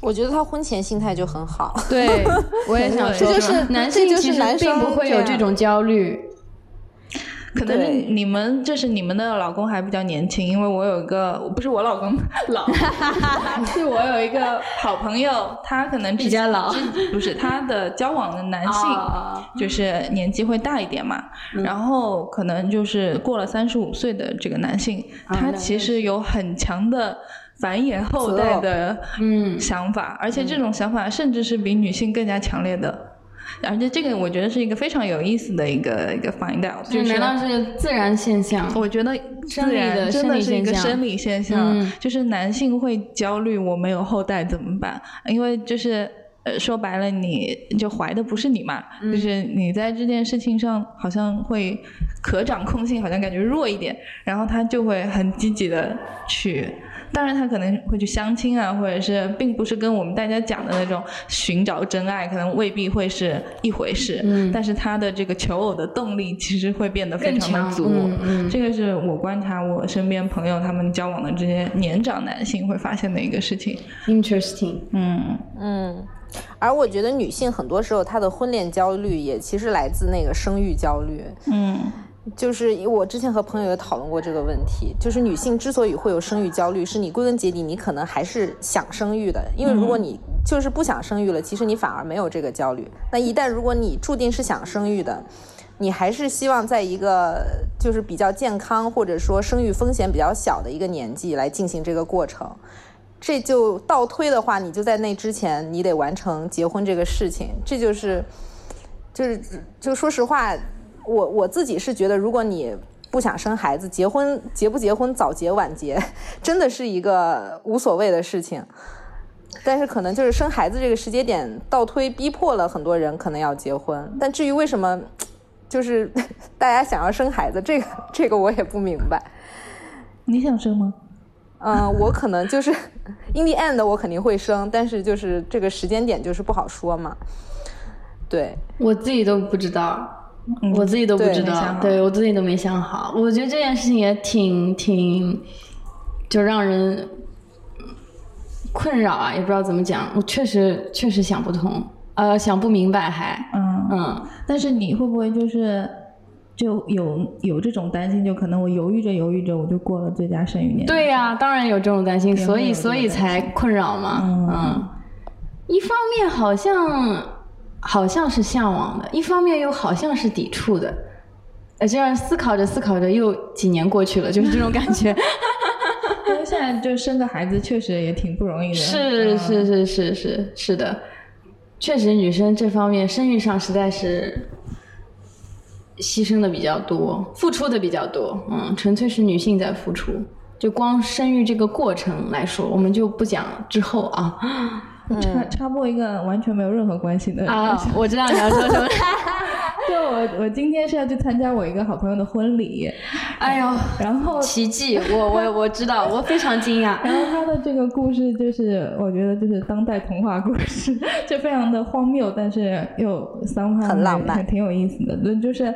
我觉得他婚前心态就很好。对，我也想 说，就是男性其实并不会有这种焦虑。可能是你们，就是你们的老公还比较年轻，因为我有一个，不是我老公 老，是我有一个好朋友，他可能比较老，不是他的交往的男性，就是年纪会大一点嘛，然后可能就是过了三十五岁的这个男性，他其实有很强的繁衍后代的想法，而且这种想法甚至是比女性更加强烈的。而且这个我觉得是一个非常有意思的一个一个 find out，就是难道是自然现象？我觉得自然真的是一个生理现象，就是男性会焦虑我没有后代怎么办？因为就是呃说白了，你就怀的不是你嘛，就是你在这件事情上好像会可掌控性好像感觉弱一点，然后他就会很积极的去。当然，他可能会去相亲啊，或者是并不是跟我们大家讲的那种寻找真爱，可能未必会是一回事。嗯。但是他的这个求偶的动力其实会变得非常的足。嗯嗯。这个是我观察我身边朋友他们交往的这些年长男性会发现的一个事情。Interesting。嗯嗯。而我觉得女性很多时候她的婚恋焦虑也其实来自那个生育焦虑。嗯。就是我之前和朋友也讨论过这个问题，就是女性之所以会有生育焦虑，是你归根结底你可能还是想生育的，因为如果你就是不想生育了，其实你反而没有这个焦虑。那一旦如果你注定是想生育的，你还是希望在一个就是比较健康或者说生育风险比较小的一个年纪来进行这个过程，这就倒推的话，你就在那之前你得完成结婚这个事情，这就是就是就说实话。我我自己是觉得，如果你不想生孩子，结婚结不结婚，早结晚结，真的是一个无所谓的事情。但是可能就是生孩子这个时间点倒推，逼迫了很多人可能要结婚。但至于为什么，就是 大家想要生孩子，这个这个我也不明白。你想生吗？嗯，我可能就是 in the end 我肯定会生，但是就是这个时间点就是不好说嘛。对，我自己都不知道。我自己都不知道，对我自己都没想好。我觉得这件事情也挺挺，就让人困扰啊，也不知道怎么讲。我确实确实想不通，呃，想不明白还，嗯嗯，但是你会不会就是就有有这种担心？就可能我犹豫着犹豫着，我就过了最佳生育年龄。对呀、当然有这种担心，所以所以才困扰嘛，嗯嗯，一方面好像好像是向往的，一方面又好像是抵触的。呃，这样思考着思考着，又几年过去了，就是这种感觉。因为现在就生个孩子确实也挺不容易的。嗯是是是是是是的，确实女生这方面生育上实在是牺牲的比较多，付出的比较多，嗯，纯粹是女性在付出。就光生育这个过程来说，我们就不讲之后啊插插播一个完全没有任何关系的啊，我知道你要说什么。就我我今天是要去参加我一个好朋友的婚礼，哎呦，然后奇迹！我我我知道，我非常惊讶。然后他的这个故事就是我觉得就是当代童话故事，就非常的荒谬，但是又三很浪漫还挺有意思的。那就是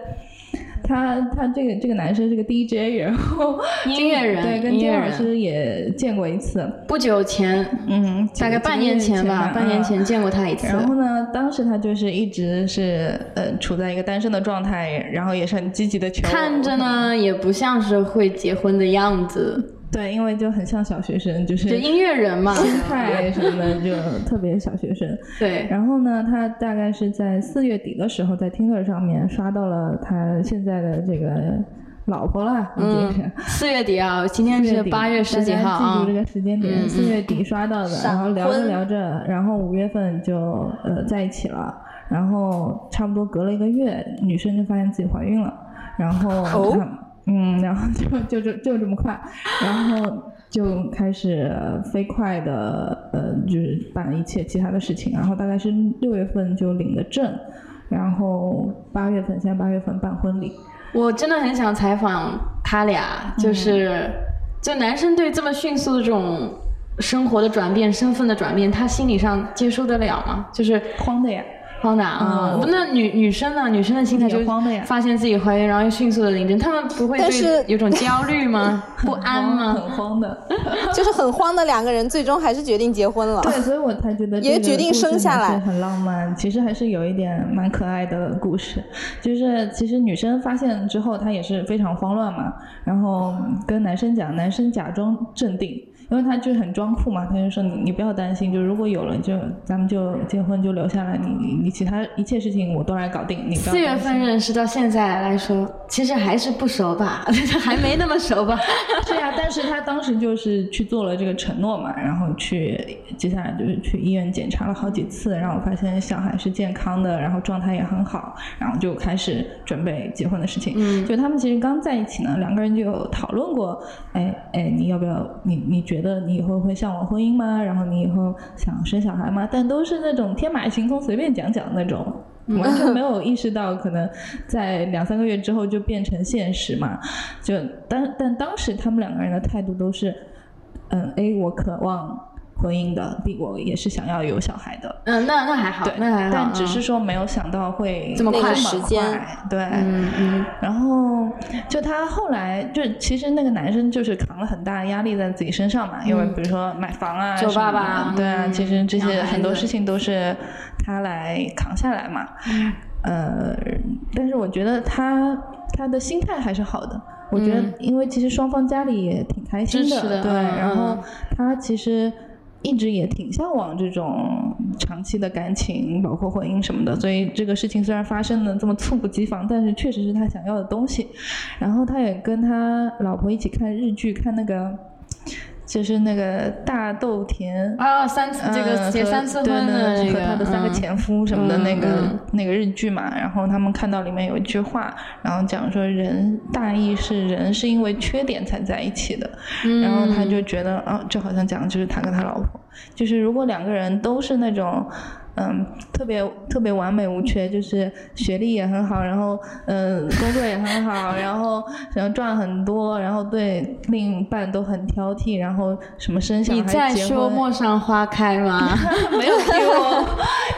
他他这个这个男生是个 DJ，然后音乐人对，跟金老师也见过一次，不久前，嗯，大概半年前吧，半年。前见过他一次。然后呢，当时他就是一直是呃处在一个单身的状态，然后也是很积极的求偶看着呢，也不像是会结婚的样子，对，因为就很像小学生，就是就音乐人嘛。心态什么的就特别小学生。对，然后呢，他大概是在四月底的时候，在 Tinder 上面刷到了他现在的这个老婆了，已经是。四月底啊，今天是八月十几号啊记住这。个时间点，嗯嗯四月底刷到的，然后聊着聊着，然后五月份就呃在一起了，然后差不多隔了一个月，女生就发现自己怀孕了，然后嗯，然后就就就就这么快，然后就开始飞快的呃，就是办一切其他的事情，然后大概是六月份就领了证，然后八月份现在八月份办婚礼，我真的很想采访他俩，就是，就男生对这么迅速的这种生活的转变、身份的转变，他心理上接受得了吗？就是慌的呀。慌的啊，那女女生呢？女生的心态就也慌的呀发现自己怀孕，然后又迅速的领证，他们不会但是对有种 焦虑吗？不安吗？很慌的。就是很慌的两个人，最终还是决定结婚了。对，所以我才觉得也决定生下来很浪漫。其实还是有一点蛮可爱的故事，就是其实女生发现之后，她也是非常慌乱嘛，然后跟男生讲，男生假装镇定。因为他就是很装酷嘛，他就说你你不要担心，就如果有了就咱们就结婚就留下来，你你你其他一切事情我都来搞定，你四月份认识到现在来说，其实还是不熟吧，还没那么熟吧。对呀，但是他当时就是去做了这个承诺嘛，然后去接下来就是去医院检查了好几次，然后发现小孩是健康的，然后状态也很好，然后就开始准备结婚的事情。嗯就他们其实刚在一起呢，两个人就有讨论过，哎哎，你要不要？你你觉得你以后会向往婚姻吗？然后你以后想生小孩吗？但都是那种天马行空、随便讲讲那种。完全没有意识到，可能在两三个月之后就变成现实嘛。就但但当时他们两个人的态度都是，嗯，A 我渴望婚姻的我也是想要有小孩的。嗯，那那还好对，，那还好。但只是嗯说没有想到会这么快那时间快对，嗯嗯然后就他后来就其实那个男生就是扛了很大的压力在自己身上嘛，因为比如说买房啊，做爸爸对啊，嗯其实这些很多事情都是他来扛下来嘛。嗯呃，但是我觉得他他的心态还是好的。我觉得嗯，因为其实双方家里也挺开心的对，嗯然后嗯他其实一直也挺向往这种长期的感情，包括婚姻什么的。所以这个事情虽然发生的这么猝不及防，但是确实是他想要的东西。然后他也跟他老婆一起看日剧，看那个就是那个大豆田。啊，三次这个结三次对和他的三个嗯前夫什么的那个、那个日剧嘛，然后他们看到里面有一句话，然后讲说人大意是人是因为缺点才在一起的，嗯然后他就觉得啊，这好像讲的就是他跟他老婆，就是如果两个人都是那种。嗯特别特别完美无缺，就是学历也很好，然后嗯工作也很好，然后然后赚很多，然后对另一半都很挑剔，然后什么生小孩、你在说陌上花开吗？没有给我，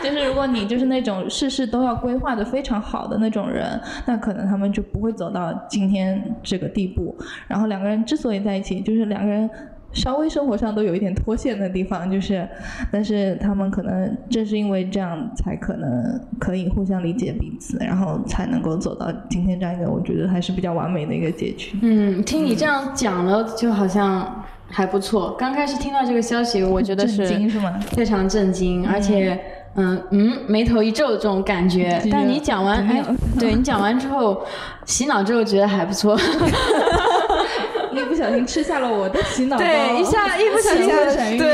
就是如果你就是那种事事都要规划的非常好的那种人，那可能他们就不会走到今天这个地步。然后两个人之所以在一起，就是两个人稍微生活上都有一点脱线的地方，就是，但是他们可能正是因为这样，才可能可以互相理解彼此，然后才能够走到今天这样一个我觉得还是比较完美的一个结局。嗯，听你这样讲了，就好像还不错。刚开始听到这个消息，我觉得是震惊是吗？非常震惊，而且。嗯嗯，眉头一皱这种感觉，但你讲完，哎对你讲完之后，洗脑之后觉得还不错。一不小心吃下了我的洗脑包，对，一下一不小心洗下了闪对。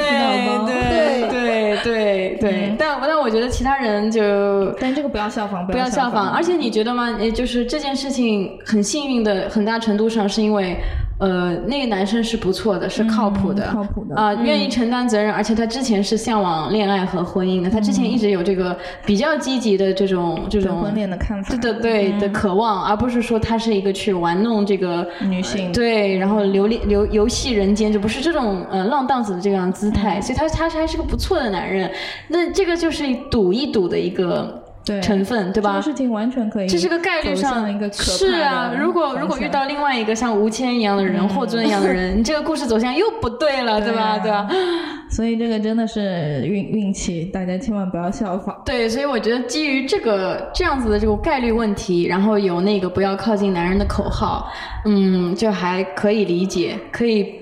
对对对对嗯，但但我觉得其他人就但这个不要效仿，不要效仿。而且你觉得吗？也就是这件事情很幸运的，很大程度上是因为，呃，那个男生是不错的，是靠谱的，嗯靠谱的。啊、愿意承担责任，而且他之前是向往恋爱和婚姻的，他之前一直有这个比较积极的这种这种对婚恋的看法，对的对的渴望，而不是说他是一个去玩弄这个女性。对，然后流恋流游戏人间，就不是这种呃浪荡子的这样姿态，所以他他是还是个不错的男人。那这个就是赌一赌的一个对成分，对吧这个？事情完全可以，这是个概率上一个可怕的是啊，如果如果遇到另外一个像吴谦一样的人，霍尊一样的人，你这个故事走向又不对了，对吧？对吧？所以这个真的是运运气，大家千万不要效仿。对，所以我觉得基于这个这样子的这个概率问题，然后有那个不要靠近男人的口号，嗯，就还可以理解，可以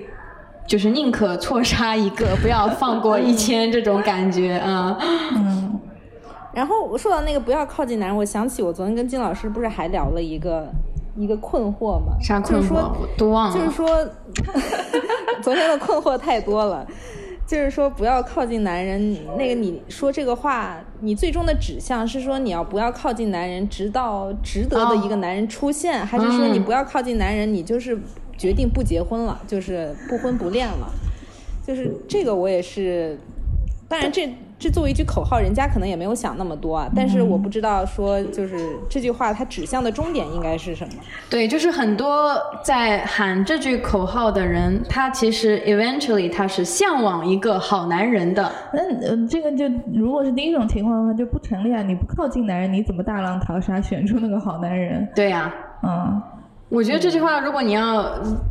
就是宁可错杀一个，不要放过 一千这种感觉啊。嗯，然后说到那个不要靠近男人，我想起我昨天跟金老师不是还聊了一个一个困惑吗？啥困惑？就是说我都忘了。就是说，昨天的困惑太多了。就是说，不要靠近男人。那个你说这个话，你最终的指向是说你要不要靠近男人，直到值得的一个男人出现，还是说你不要靠近男人，你就是决定不结婚了，就是不婚不恋了？就是这个，我也是。当然这，这作为一句口号，人家可能也没有想那么多啊。但是我不知道说，就是这句话它指向的终点应该是什么？对，就是很多在喊这句口号的人，他其实 eventually 他是向往一个好男人的。那呃，这个就如果是第一种情况的话，就不成立啊！你不靠近男人，你怎么大浪淘沙选出那个好男人？对呀、嗯，我觉得这句话，如果你要，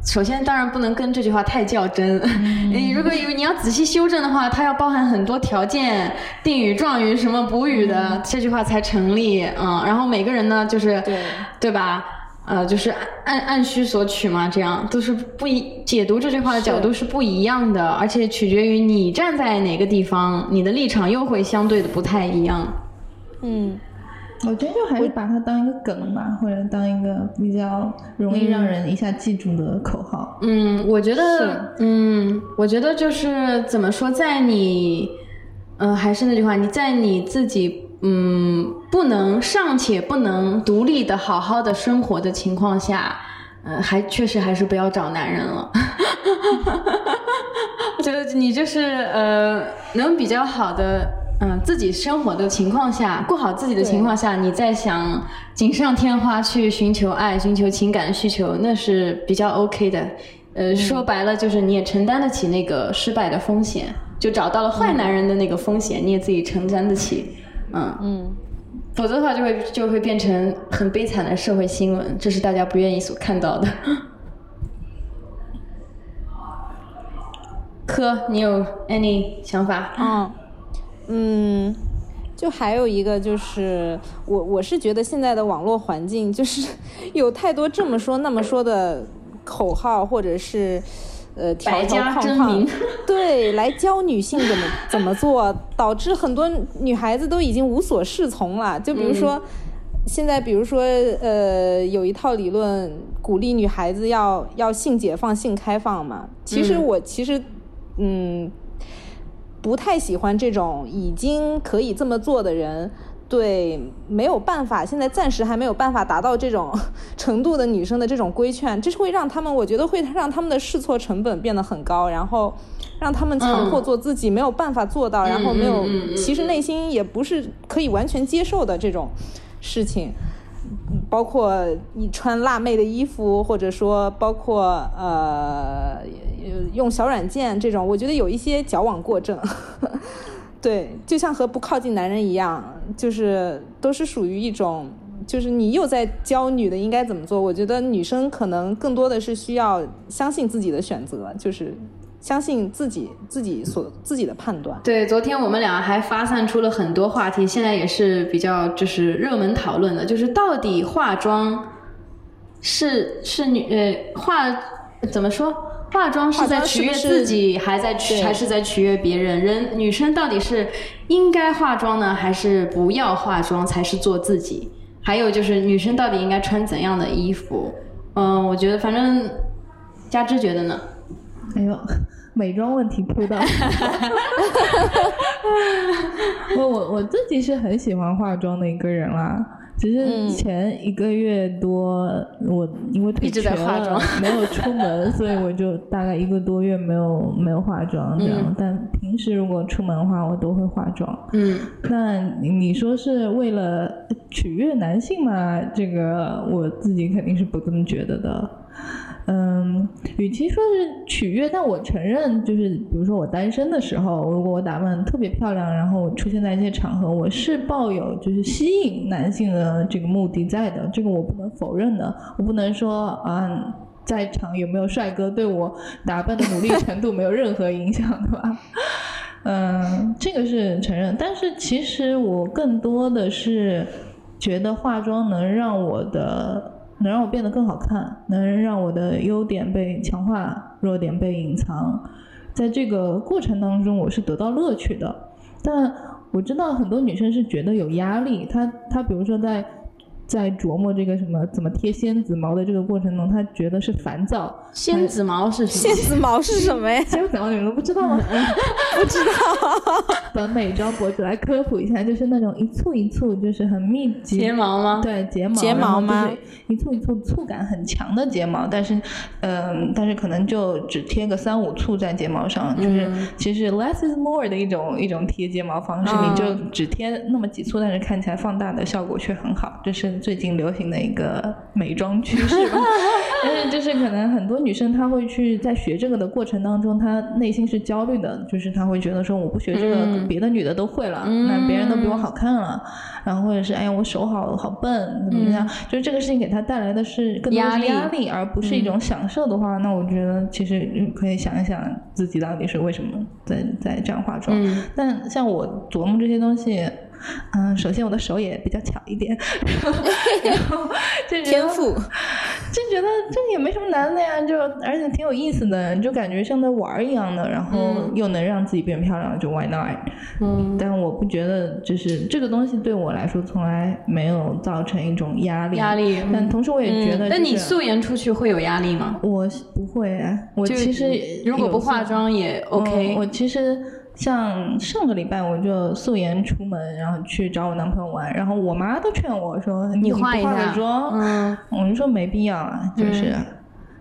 首先当然不能跟这句话太较真。你如果你要仔细修正的话，它要包含很多条件，定语、状语、什么补语的，这句话才成立。嗯，然后每个人呢，就是对对吧？呃，就是按按按需所取嘛，这样都是不一解读这句话的角度是不一样的，而且取决于你站在哪个地方，你的立场又会相对的不太一样。嗯，我觉得就还是把它当一个梗吧，或者当一个比较容易让人一下记住的口号。嗯，我觉得，嗯，我觉得就是怎么说，在你，呃，还是那句话，你在你自己，嗯，不能尚且不能独立的好好的生活的情况下，嗯，还确实还是不要找男人了。我觉得你就是呃，能比较好的。嗯，自己生活的情况下，过好自己的情况下，你再想锦上添花去寻求爱、寻求情感需求，那是比较 OK 的。呃，说白了就是你也承担得起那个失败的风险，就找到了坏男人的那个风险，你也自己承担得起。嗯嗯，否则的话就会就会变成很悲惨的社会新闻，这是大家不愿意所看到的。科，你有 any 想法？嗯，嗯，就还有一个就是，我我是觉得现在的网络环境就是有太多这么说那么说的口号，或者是呃条条框框对，来教女性怎么怎么做，导致很多女孩子都已经无所适从了。就比如说。现在，比如说，呃，有一套理论鼓励女孩子要要性解放、性开放嘛。其实我其实，嗯，不太喜欢这种已经可以这么做的人，对没有办法，现在暂时还没有办法达到这种程度的女生的这种规劝，这是会让他们，我觉得会让他们的试错成本变得很高，然后让他们强迫做自己没有办法做到，然后没有，其实内心也不是可以完全接受的这种事情，包括你穿辣妹的衣服，或者说包括呃用小软件这种，我觉得有一些矫枉过正。对，就像和不靠近男人一样，就是都是属于一种，就是你又在教女的应该怎么做。我觉得女生可能更多的是需要相信自己的选择，就是相信自己自己所自己的判断。对，昨天我们俩还发散出了很多话题，现在也是比较就是热门讨论的，就是到底化妆是是女呃化怎么说？化妆是在取悦自己，还在还是在取悦别人？人女生到底是应该化妆呢，还是不要化妆才是做自己？还有就是女生到底应该穿怎样的衣服？嗯，我觉得反正佳芝觉得呢？哎呦，美妆问题扑到。我我我自己是很喜欢化妆的一个人啦。其实前一个月多，我因为腿瘸了，没有出门，所以我就大概一个多月没有没有化妆这样。但平时如果出门的话，我都会化妆。嗯，那你说是为了取悦男性嘛？这个我自己肯定是不这么觉得的。嗯，与其说是取悦，但我承认，就是比如说我单身的时候，如果我打扮特别漂亮，然后出现在一些场合，我是抱有就是吸引男性的这个目的在的，这个我不能否认的。我不能说啊，在场有没有帅哥对我打扮的努力程度没有任何影响，对吧？嗯，这个是承认，但是其实我更多的是觉得化妆能让我的。能让我变得更好看，能让我的优点被强化，弱点被隐藏，在这个过程当中，我是得到乐趣的。但我知道很多女生是觉得有压力，她她比如说在。在琢磨这个什么怎么贴仙子毛的这个过程中，他觉得是烦躁。仙子毛是什么？仙子毛是什么呀？仙子毛你们都不知道吗？不知道。本美妆博主来科普一下，就是那种一簇一簇，就是很密集。睫毛吗？对，睫毛。睫毛吗？一簇一簇触感很强的睫毛，但是，嗯，但是可能就只贴个三五簇在睫毛上，就是其实 less is more 的一种一种贴睫毛方式，你就只贴那么几簇，但是看起来放大的效果却很好，这是。最近流行的一个美妆趋势吧，但是就是可能很多女生她会去在学这个的过程当中，她内心是焦虑的，就是她会觉得说我不学这个，别的女的都会了，那别人都比我好看了，然后或者是哎呀我手好好笨怎么样，就是这个事情给她带来的是更多压力，而不是一种享受的话，那我觉得其实可以想一想自己到底是为什么在在这样化妆。但像我琢磨这些东西。嗯，首先我的手也比较巧一点，然后就天赋，就觉得这也没什么难的呀，就而且挺有意思的，就感觉像在玩一样的，然后又能让自己变漂亮，就 Why not？嗯，但我不觉得就是这个东西对我来说从来没有造成一种压力，压力。但同时我也觉得，那你素颜出去会有压力吗？我不会，我其实如果不化妆也 OK。我其实。像上个礼拜我就素颜出门，然后去找我男朋友玩，然后我妈都劝我说：“你化一下妆。”嗯，我就说没必要啊，就是，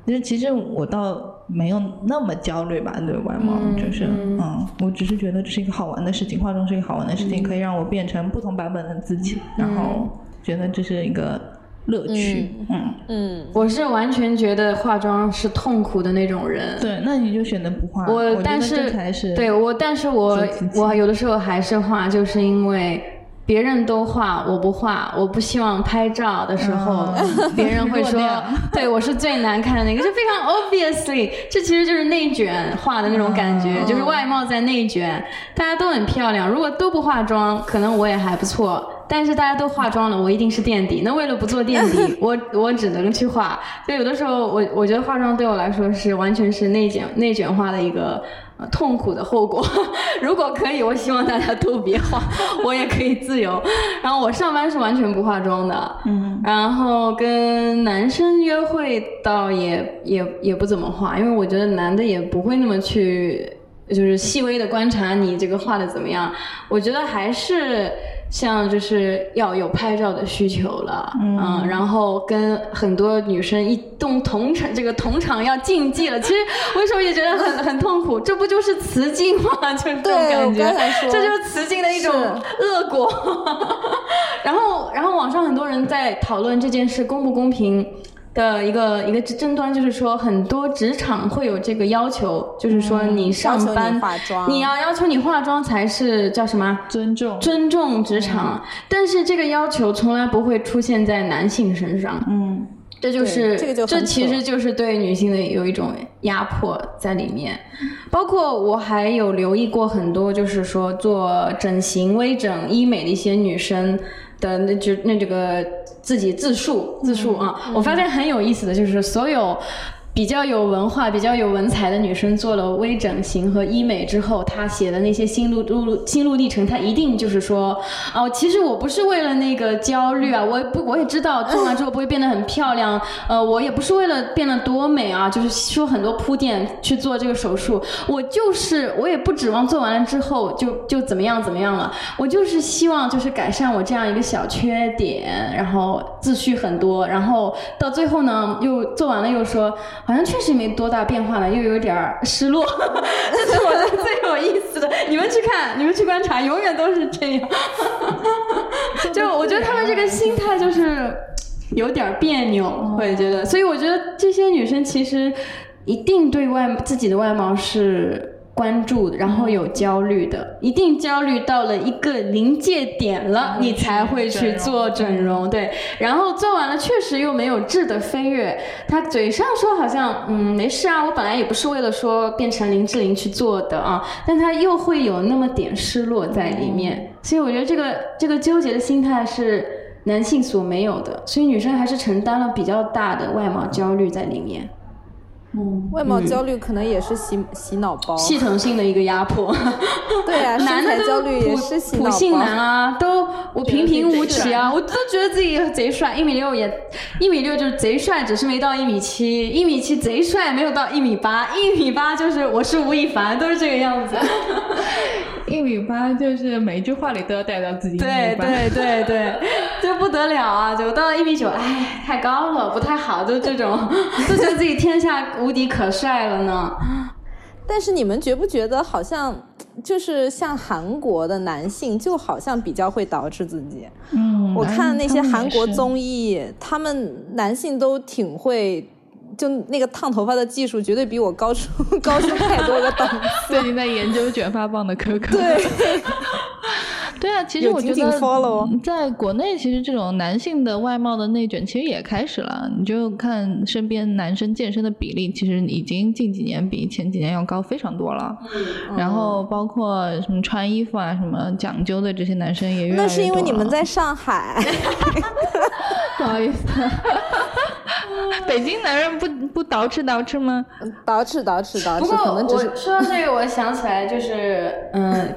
就是其实我倒没有那么焦虑吧，对外貌，就是嗯，我只是觉得这是一个好玩的事情，化妆是一个好玩的事情，可以让我变成不同版本的自己，然后觉得这是一个。乐趣，嗯嗯，我是完全觉得化妆是痛苦的那种人。对，那你就选择不化。我但是对我，但是我我有的时候还是化，就是因为别人都化，我不化，我不希望拍照的时候别人会 说，对我是最难看的那个，就非常 obviously，这其实就是内卷化的那种感觉，就是外貌在内卷，大家都很漂亮，如果都不化妆，可能我也还不错。但是大家都化妆了，我一定是垫底。那为了不做垫底，我我只能去化。所以有的时候，我我觉得化妆对我来说是完全是内卷内卷化的一个痛苦的后果。如果可以，我希望大家都别化，我也可以自由。然后我上班是完全不化妆的，嗯。然后跟男生约会倒也也也不怎么化，因为我觉得男的也不会那么去就是细微的观察你这个画的怎么样。我觉得还是。像就是要有拍照的需求了，嗯，然后跟很多女生一动同场，这个同场要竞技了。其实我有时候也觉得很很痛苦，这不就是雌竞吗？就是这种感觉，这就是雌竞的一种恶果。然后，然后网上很多人在讨论这件事公不公平。的一个一个争端就是说，很多职场会有这个要求，就是说你上班你要要求你化妆才是叫什么尊重尊重职场，但是这个要求从来不会出现在男性身上。嗯，这就是这个就这其实就是对女性的有一种压迫在里面。包括我还有留意过很多，就是说做整形、微整、医美的一些女生。的那就那这个自己自述自述啊，我发现很有意思的就是所有。比较有文化、比较有文采的女生做了微整形和医美之后，她写的那些心路路心路历程，她一定就是说，哦，其实我不是为了那个焦虑啊，我不我也知道做完之后不会变得很漂亮，呃，我也不是为了变得多美啊，就是说很多铺垫去做这个手术，我就是我也不指望做完了之后就就怎么样怎么样了，我就是希望就是改善我这样一个小缺点，然后自序很多，然后到最后呢又做完了又说。好像确实没多大变化了，又有点儿失落，这是我觉得最有意思的。你们去看，你们去观察，永远都是这样。就我觉得他们这个心态就是有点别扭，会觉得。所以我觉得这些女生其实一定对外自己的外貌是。关注，然后有焦虑的，一定焦虑到了一个临界点了，你才会去做整容，对。然后做完了，确实又没有质的飞跃。他嘴上说好像嗯没事啊，我本来也不是为了说变成林志玲去做的啊，但他又会有那么点失落在里面。所以我觉得这个这个纠结的心态是男性所没有的，所以女生还是承担了比较大的外貌焦虑在里面。嗯，外貌焦虑可能也是洗洗脑包，系统性的一一个压迫。对啊，男的焦虑也是洗脑包。普信男啊，都我平平无奇啊，我都觉得自己贼帅，一米六也一米六就是贼帅，只是没到一米七，一米七贼帅，没有到一米八，一米八就是我是吴亦凡，都是这个样子。一米八就是每一句话里都要带到自己。对对对对，就不得了啊！就到了一米九，哎，太高了，不太好，就这种，就觉得自己天下无敌，可帅了呢。但是你们觉不觉得，好像就是像韩国的男性，就好像比较会捯饬自己。嗯，我看那些韩国综艺，他们男性都挺会。就那个烫头发的技术，绝对比我高出 高出太多个档次。最近在研究卷发棒的可可。对，对啊，其实我觉得在国内，其实这种男性的外貌的内卷其实也开始了。你就看身边男生健身的比例，其实已经近几年比前几年要高非常多了。然后包括什么穿衣服啊，什么讲究的这些男生也越来越多。那是因为你们在上海。不好意思。北京男人不不捯饬捯饬吗？捯饬捯饬捯饬。不过我说到这个，我想起来就是，嗯，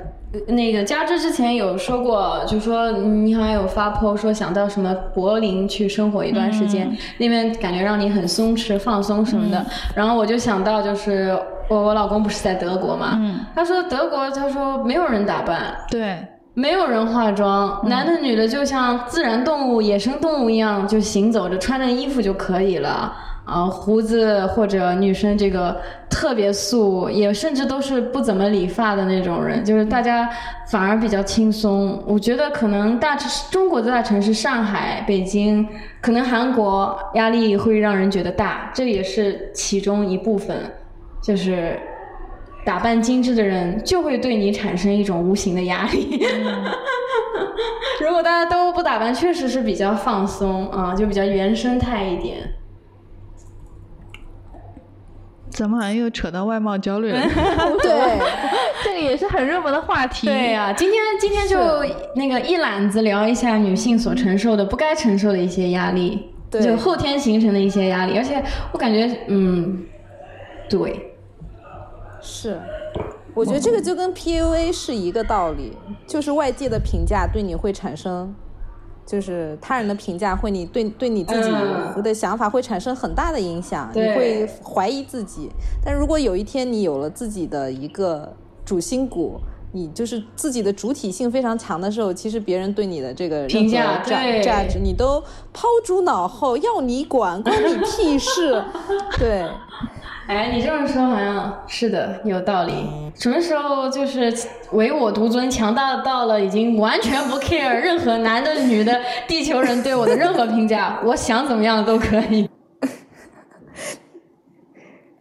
那个佳芝之前有说过，就说你好像有发 po 说想到什么柏林去生活一段时间，那边感觉让你很松弛放松什么的。然后我就想到，就是我我老公不是在德国嘛，他说德国他说没有人打扮，对。没有人化妆，男的女的就像自然动物、野生动物一样，就行走着，穿着衣服就可以了。啊，胡子或者女生这个特别素，也甚至都是不怎么理发的那种人，就是大家反而比较轻松。我觉得可能大中国的大城市上海、北京，可能韩国压力会让人觉得大，这也是其中一部分，就是。打扮精致的人就会对你产生一种无形的压力。如果大家都不打扮，确实是比较放松啊，就比较原生态一点。怎么好像又扯到外貌焦虑了？对，这个也是很热门的话题。对呀，今天今天就那个一揽子聊一下女性所承受的不该承受的一些压力，就后天形成的一些压力。而且我感觉，嗯，对。是，我觉得这个就跟 PUA 是一个道理，就是外界的评价对你会产生，就是他人的评价会你对对你自己的想法会产生很大的影响，你会怀疑自己。但如果有一天你有了自己的一个主心骨。你就是自己的主体性非常强的时候，其实别人对你的这个评价价对价值，你都抛诸脑后，要你管，关你屁事。对，哎，你这么说好像是的，有道理。什么时候就是唯我独尊，强大到了已经完全不 care 任何男的、女的、地球人对我的任何评价，我想怎么样都可以。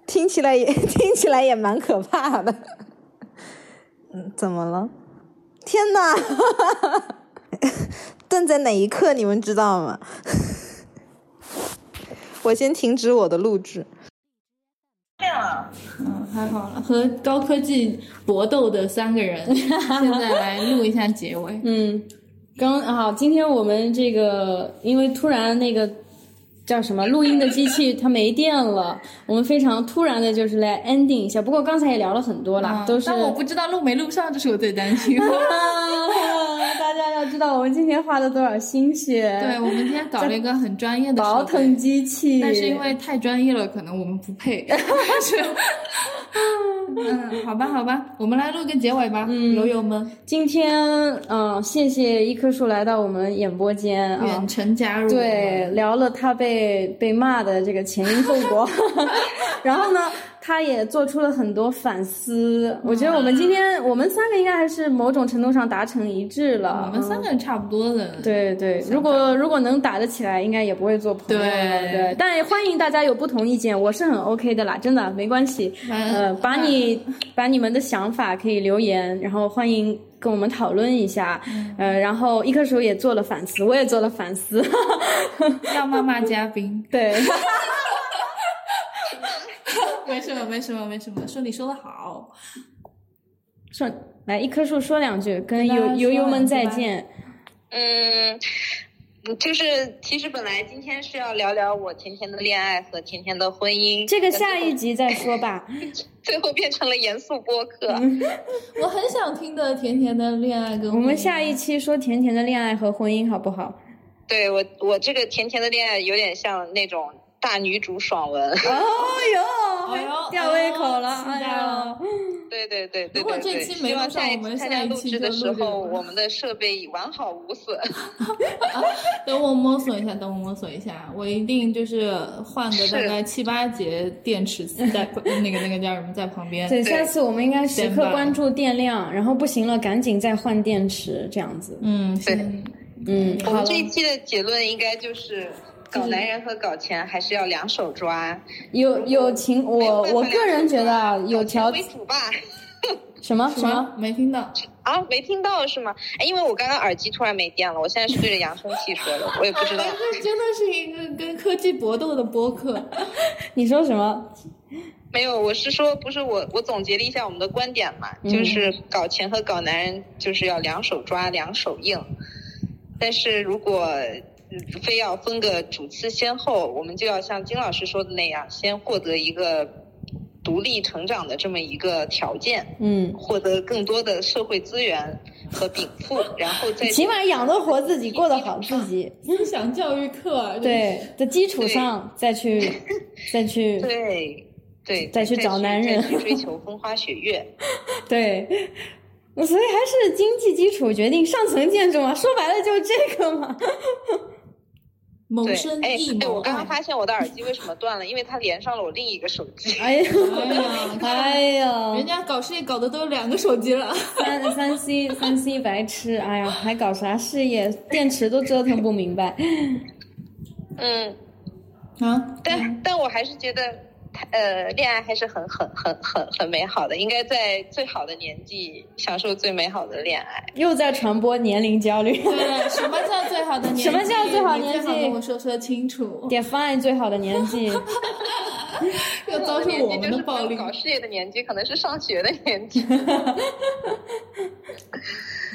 听起来也听起来也蛮可怕的。嗯，怎么了？天哪！顿在哪一刻你们知道吗？我先停止我的录制。嗯，还好了，和高科技搏斗的三个人，现在来录一下结尾。嗯，刚好今天我们这个因为突然那个叫什么录音的机器它没电了，我们非常突然的就是来 ending 一下。不过刚才也聊了很多了，都是但我不知道录没录上，这是我最担心。知道我们今天花了多少心血。对，我们今天搞了一个很专业的宝设备腾机器，但是因为太专业了，可能我们不配。是 嗯，好吧，好吧，我们来录个结尾吧，友友们，今天嗯，谢谢一棵树来到我们演播间啊远。程加入。对，，聊了他被被骂的这个前因后果，然后呢，他也做出了很多反思。我觉得我们今天我们三个应该还是某种程度上达成一致了。我们三个人差不多的。嗯对对，如果如果能打得起来，应该也不会做朋友了。对对，但欢迎大家有不同意见，我是很 OK 的啦，真的没关系。反呃，把你把你们的想法可以留言，然后欢迎跟我们讨论一下。呃，然后一棵树也做了反思，我也做了反思。要骂骂嘉宾。对，没什么，没什么，没什么，说你说的好。说来一棵树说两句，跟跟大家说友友友们再见。嗯，就是其实本来今天是要聊聊我甜甜的恋爱和甜甜的婚姻，这个下一集再说吧。最后变成了严肃播客。我很想听的甜甜的恋爱跟我们下一期说甜甜的恋爱和婚姻好不好？对我，我这个甜甜的恋爱有点像那种大女主爽文。哦哟，哎呦吊胃口了，哎呦期待了哎呦对对对对如果对对，这期没录希望下我们次参加录下一期制的时候，我们的设备已完好无损。等我摸索一下，等我摸索一下，我一定就是换个大概七八节电池在那个那个叫什么在旁边。对，下次我们应该时刻关注电量，然后不行了赶紧再换电池，这样子。嗯，对行嗯，我们这，一期的结论应该就是。搞男人和搞钱还是要两手抓，有有情，我我个人觉得有条为主吧。什么什么没听到？啊，没听到是吗？哎，因为我刚刚耳机突然没电了，我现在是对着扬声器说的，我也不知道。这真的是一个跟科技搏斗的播客。你说什么？没有，我是说，不是我，我总结了一下我们的观点嘛，嗯就是搞钱和搞男人就是要两手抓，两手硬。但是如果嗯非要分个主次先后，我们就要像金老师说的那样，先获得一个独立成长的这么一个条件，嗯，获得更多的社会资源和禀赋，然后再起码养得活自己，过得好自己。思想教育课，对的基础上再去 再去对对，再去找男人去追求风花雪月。对，所以还是经济基础决定上层建筑嘛，说白了就是这个嘛。对谋生，哎亦哎，我。刚刚发现我的耳机 为什么断了？因为它连上了我另一个手机。哎呀，哎呀，哎呀人，家搞事业搞的都有两个手机了。三三 C 三 C 白痴，哎呀，还搞啥事业？电池都折腾不明白。嗯，啊，但但我还是觉得，呃，恋爱还是很很很很很美好的，应该在最好的年纪享受最美好的恋爱。又在传播年龄焦虑。对，什么叫最好的年纪？什么叫最好年纪跟我说说清楚。define 最好的年纪，要遭受我们的暴力就是。搞事业的年纪，可能是上学的年纪。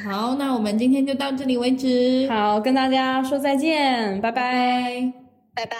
好，那我们今天就到这里为止。好，跟大家说再见，拜拜。拜拜。